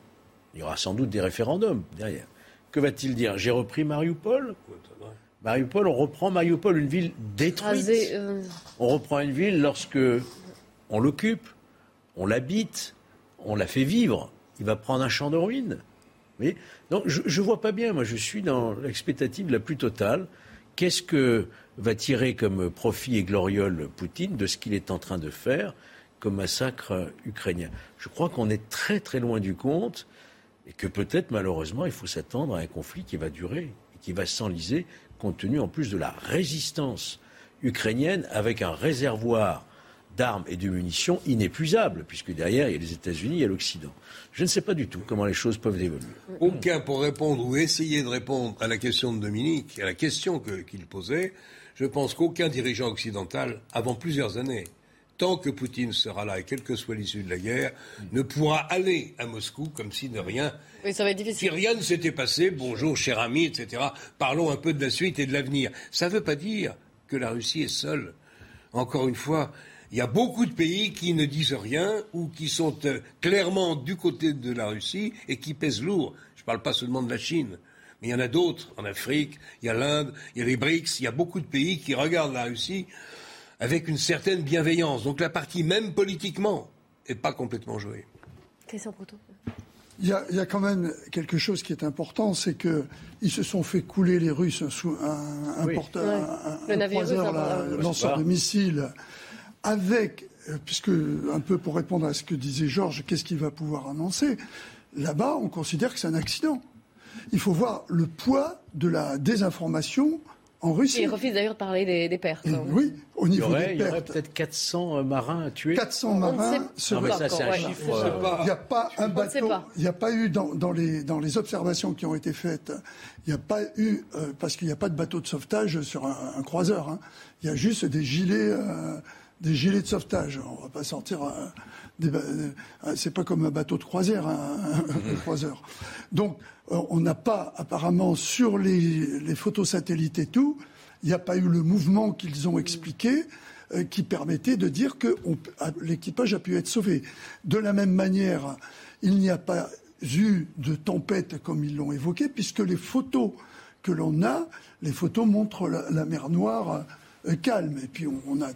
Il y aura sans doute des référendums derrière. Que va-t-il dire? J'ai repris Mariupol? Mariupol, on reprend Mariupol, une ville détruite. Euh, On reprend une ville lorsque on l'occupe, on l'habite, on la fait vivre. Il va prendre un champ de ruines. Vous voyez? Donc je ne vois pas bien. Moi, je suis dans l'expectative la plus totale. Qu'est-ce que va tirer comme profit et gloriole Poutine de ce qu'il est en train de faire comme massacre ukrainien? Je crois qu'on est très très loin du compte et que peut-être malheureusement il faut s'attendre à un conflit qui va durer et qui va s'enliser compte tenu en plus de la résistance ukrainienne avec un réservoir d'armes et de munitions inépuisable, puisque derrière il y a les États-Unis et l'Occident. Je ne sais pas du tout comment les choses peuvent évoluer. Aucun pour répondre ou essayer de répondre à la question de Dominique, à la question que- qu'il posait, je pense qu'aucun dirigeant occidental, avant plusieurs années, tant que Poutine sera là et quelle que soit l'issue de la guerre, ne pourra aller à Moscou comme si de rien, Oui, ça va être difficile. si rien ne s'était passé, bonjour cher ami, etc. Parlons un peu de la suite et de l'avenir. Ça ne veut pas dire que la Russie est seule. Encore une fois, il y a beaucoup de pays qui ne disent rien ou qui sont euh, clairement du côté de la Russie et qui pèsent lourd. Je ne parle pas seulement de la Chine, mais il y en a d'autres en Afrique, il y a l'Inde, il y a les BRICS, il y a beaucoup de pays qui regardent la Russie avec une certaine bienveillance. Donc la partie, même politiquement, n'est pas complètement jouée. Christian Proto. Il y, a, il y a quand même quelque chose qui est important, c'est qu'ils se sont fait couler les Russes sous un, un Oui. Ouais. croiseur, lanceur de missiles, avec, euh, puisque un peu pour répondre à ce que disait Georges, qu'est-ce qu'il va pouvoir annoncer Là-bas, on considère que c'est un accident. Il faut voir le poids de la désinformation en Russie. Il refuse d'ailleurs de parler des, des pertes. hein. Oui, au niveau aurait, des il y aurait pertes. peut-être 400 euh, marins tués. 400 marins Non, seraient- mais ça, c'est un chiffre. euh, Il n'y a pas un ne bateau. Il n'y a pas eu dans, dans les dans les observations qui ont été faites. Il n'y a pas eu euh, parce qu'il n'y a pas de bateau de sauvetage sur un, un croiseur. hein. Il y a juste des gilets euh, des gilets de sauvetage. On va pas sortir. Euh, euh, c'est pas comme un bateau de croisière, hein, un, croiseur. Donc euh, on n'a pas apparemment sur les, photos satellites et tout. Il n'y a pas eu le mouvement qu'ils ont expliqué qui permettait de dire que ah, l'équipage a pu être sauvé. De la même manière, il n'y a pas eu de tempête comme ils l'ont évoqué, puisque les photos que l'on a, les photos montrent la, mer Noire calme. Et puis on a,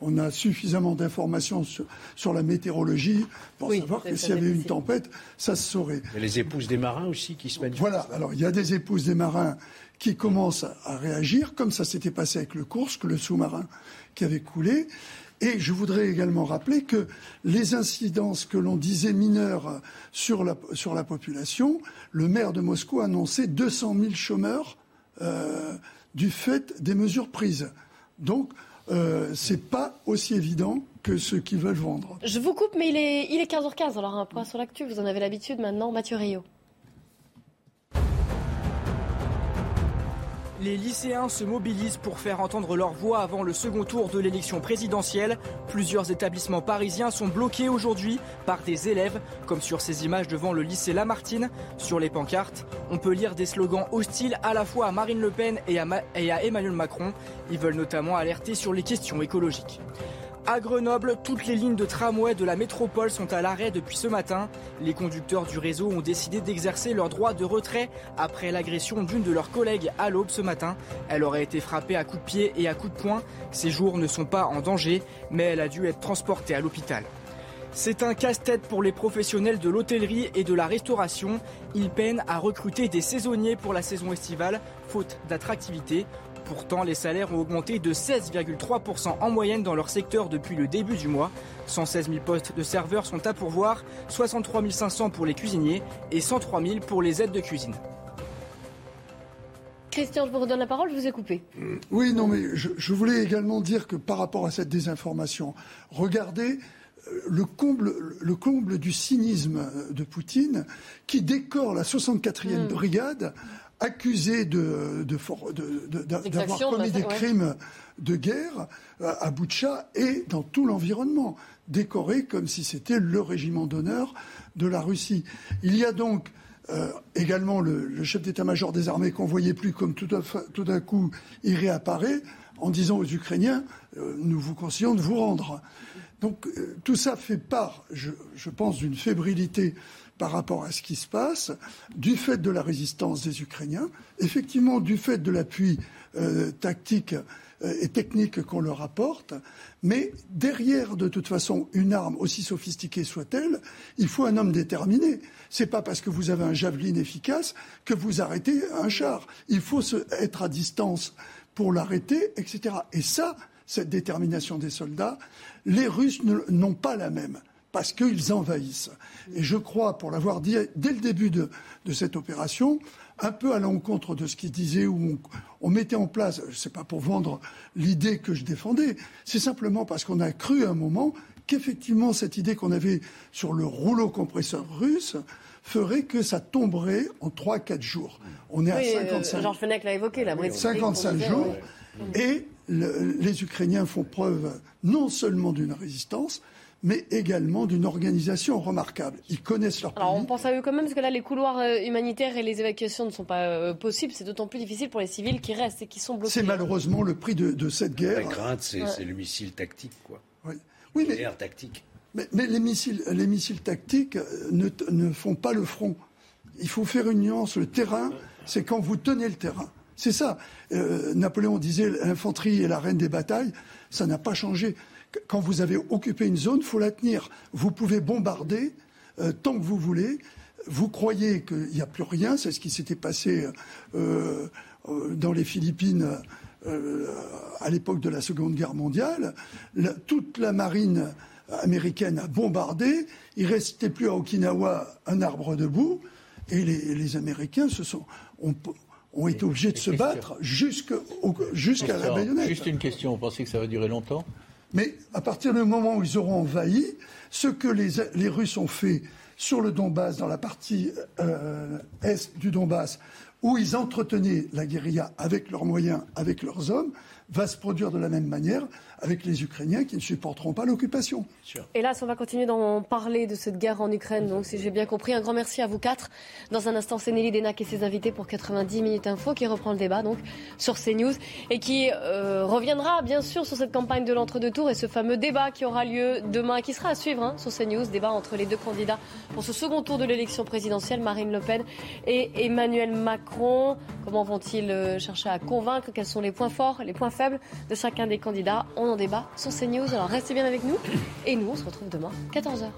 on a suffisamment d'informations sur, sur, la météorologie pour savoir que s'il y avait une tempête, ça se saurait. Il y a les épouses des marins aussi qui se manifestent. Voilà, alors il y a des épouses des marins qui commencent à réagir, comme ça s'était passé avec le Kursk, le sous-marin qui avait coulé. Et je voudrais également rappeler que les incidences que l'on disait mineures sur la, sur la population, le maire de Moscou a annoncé 200 000 chômeurs euh, du fait des mesures prises. Donc, euh, c'est pas aussi évident que ceux qui veulent vendre. Je vous coupe, mais il est, il est 15h15. Alors, un point sur l'actu, vous en avez l'habitude maintenant. Mathieu Rio. Les lycéens se mobilisent pour faire entendre leur voix avant le second tour de l'élection présidentielle. Plusieurs établissements parisiens sont bloqués aujourd'hui par des élèves, comme sur ces images devant le lycée Lamartine. Sur les pancartes, on peut lire des slogans hostiles à la fois à Marine Le Pen et à, Emmanuel Macron. Ils veulent notamment alerter sur les questions écologiques. À Grenoble, toutes les lignes de tramway de la métropole sont à l'arrêt depuis ce matin. Les conducteurs du réseau ont décidé d'exercer leur droit de retrait après l'agression d'une de leurs collègues à l'aube ce matin. Elle aurait été frappée à coups de pied et à coups de poing. Ses jours ne sont pas en danger, mais elle a dû être transportée à l'hôpital. C'est un casse-tête pour les professionnels de l'hôtellerie et de la restauration. Ils peinent à recruter des saisonniers pour la saison estivale, faute d'attractivité. Pourtant, les salaires ont augmenté de 16,3% en moyenne dans leur secteur depuis le début du mois. 116 000 postes de serveurs sont à pourvoir, 63 500 pour les cuisiniers et 103 000 pour les aides de cuisine. Christian, je vous redonne la parole, je vous ai coupé. Oui, non, mais je, voulais également dire que par rapport à cette désinformation, regardez euh, le comble, le comble du cynisme de Poutine qui décore la 64e hmm. Accusé de, d'avoir commis des crimes de guerre euh, à Boutcha et dans tout l'environnement, décoré comme si c'était le régiment d'honneur de la Russie. Il y a donc euh, également le, chef d'état-major des armées qu'on voyait plus comme tout, d'un coup il réapparaît en disant aux Ukrainiens euh, nous vous conseillons de vous rendre. Donc tout ça fait part, je, je pense, d'une fébrilité par rapport à ce qui se passe, du fait de la résistance des Ukrainiens, effectivement du fait de l'appui euh, tactique euh, et technique qu'on leur apporte, mais derrière, de toute façon, une arme aussi sophistiquée soit-elle, il faut un homme déterminé. C'est pas parce que vous avez un javelin efficace que vous arrêtez un char. Il faut se, être à distance pour l'arrêter, etc. Et ça, cette détermination des soldats, les Russes n'ont pas la même parce qu'ils envahissent. Et je crois, pour l'avoir dit dès le début de, cette opération, un peu à l'encontre de ce qu'il disait, où on, mettait en place, je ne sais pas pour vendre l'idée que je défendais, c'est simplement parce qu'on a cru à un moment qu'effectivement cette idée qu'on avait sur le rouleau compresseur russe ferait que ça tomberait en 3-4 jours. On est à 55 euh, Georges Fenech l'a évoqué, la 55 jours. Et les Ukrainiens font preuve non seulement d'une résistance, mais également d'une organisation remarquable. Ils connaissent leur pays. Alors on pense à eux quand même, parce que là, les couloirs euh, humanitaires et les évacuations ne sont pas euh, possibles. C'est d'autant plus difficile pour les civils qui restent et qui sont bloqués. C'est malheureusement le prix de, cette guerre. La crainte, c'est le missile tactique, quoi. Oui, oui mais, tactique. Mais, les, missiles, les missiles tactiques euh, ne, ne font pas le front. Il faut faire une nuance. Le terrain, c'est quand vous tenez le terrain. C'est ça. Napoléon disait l'infanterie est la reine des batailles. Ça n'a pas changé quand vous avez occupé une zone, il faut la tenir. Vous pouvez bombarder euh, tant que vous voulez. Vous croyez qu'il n'y a plus rien, c'est ce qui s'était passé euh, euh, dans les Philippines à l'époque de la Seconde Guerre mondiale. toute la marine américaine a bombardé. Il ne restait plus à Okinawa un arbre debout. Et les, Américains se sont, ont, été obligés de se battre jusqu'à la baïonnette. Juste une question, vous pensez que ça va durer longtemps? Mais à partir du moment où ils auront envahi, ce que les, Russes ont fait sur le Donbass, dans la partie euh, est du Donbass, où ils entretenaient la guérilla avec leurs moyens, avec leurs hommes, va se produire de la même manière avec les Ukrainiens qui ne supporteront pas l'occupation. Hélas, on va continuer d'en parler de cette guerre en Ukraine. Donc, si j'ai bien compris, un grand merci à vous quatre. Dans un instant, c'est Nelly Denac et ses invités pour 90 minutes info qui reprend le débat donc sur CNews et qui euh, reviendra bien sûr sur cette campagne de l'entre-deux tours et ce fameux débat qui aura lieu demain et qui sera à suivre hein, sur CNews, débat entre les deux candidats pour ce second tour de l'élection présidentielle, Marine Le Pen et Emmanuel Macron. Macron Comment vont-ils euh, chercher à convaincre? Quels sont les points forts, les points faibles de chacun des candidats? On en débat sur CNews. Alors restez bien avec nous. Et nous, on se retrouve demain, 14h.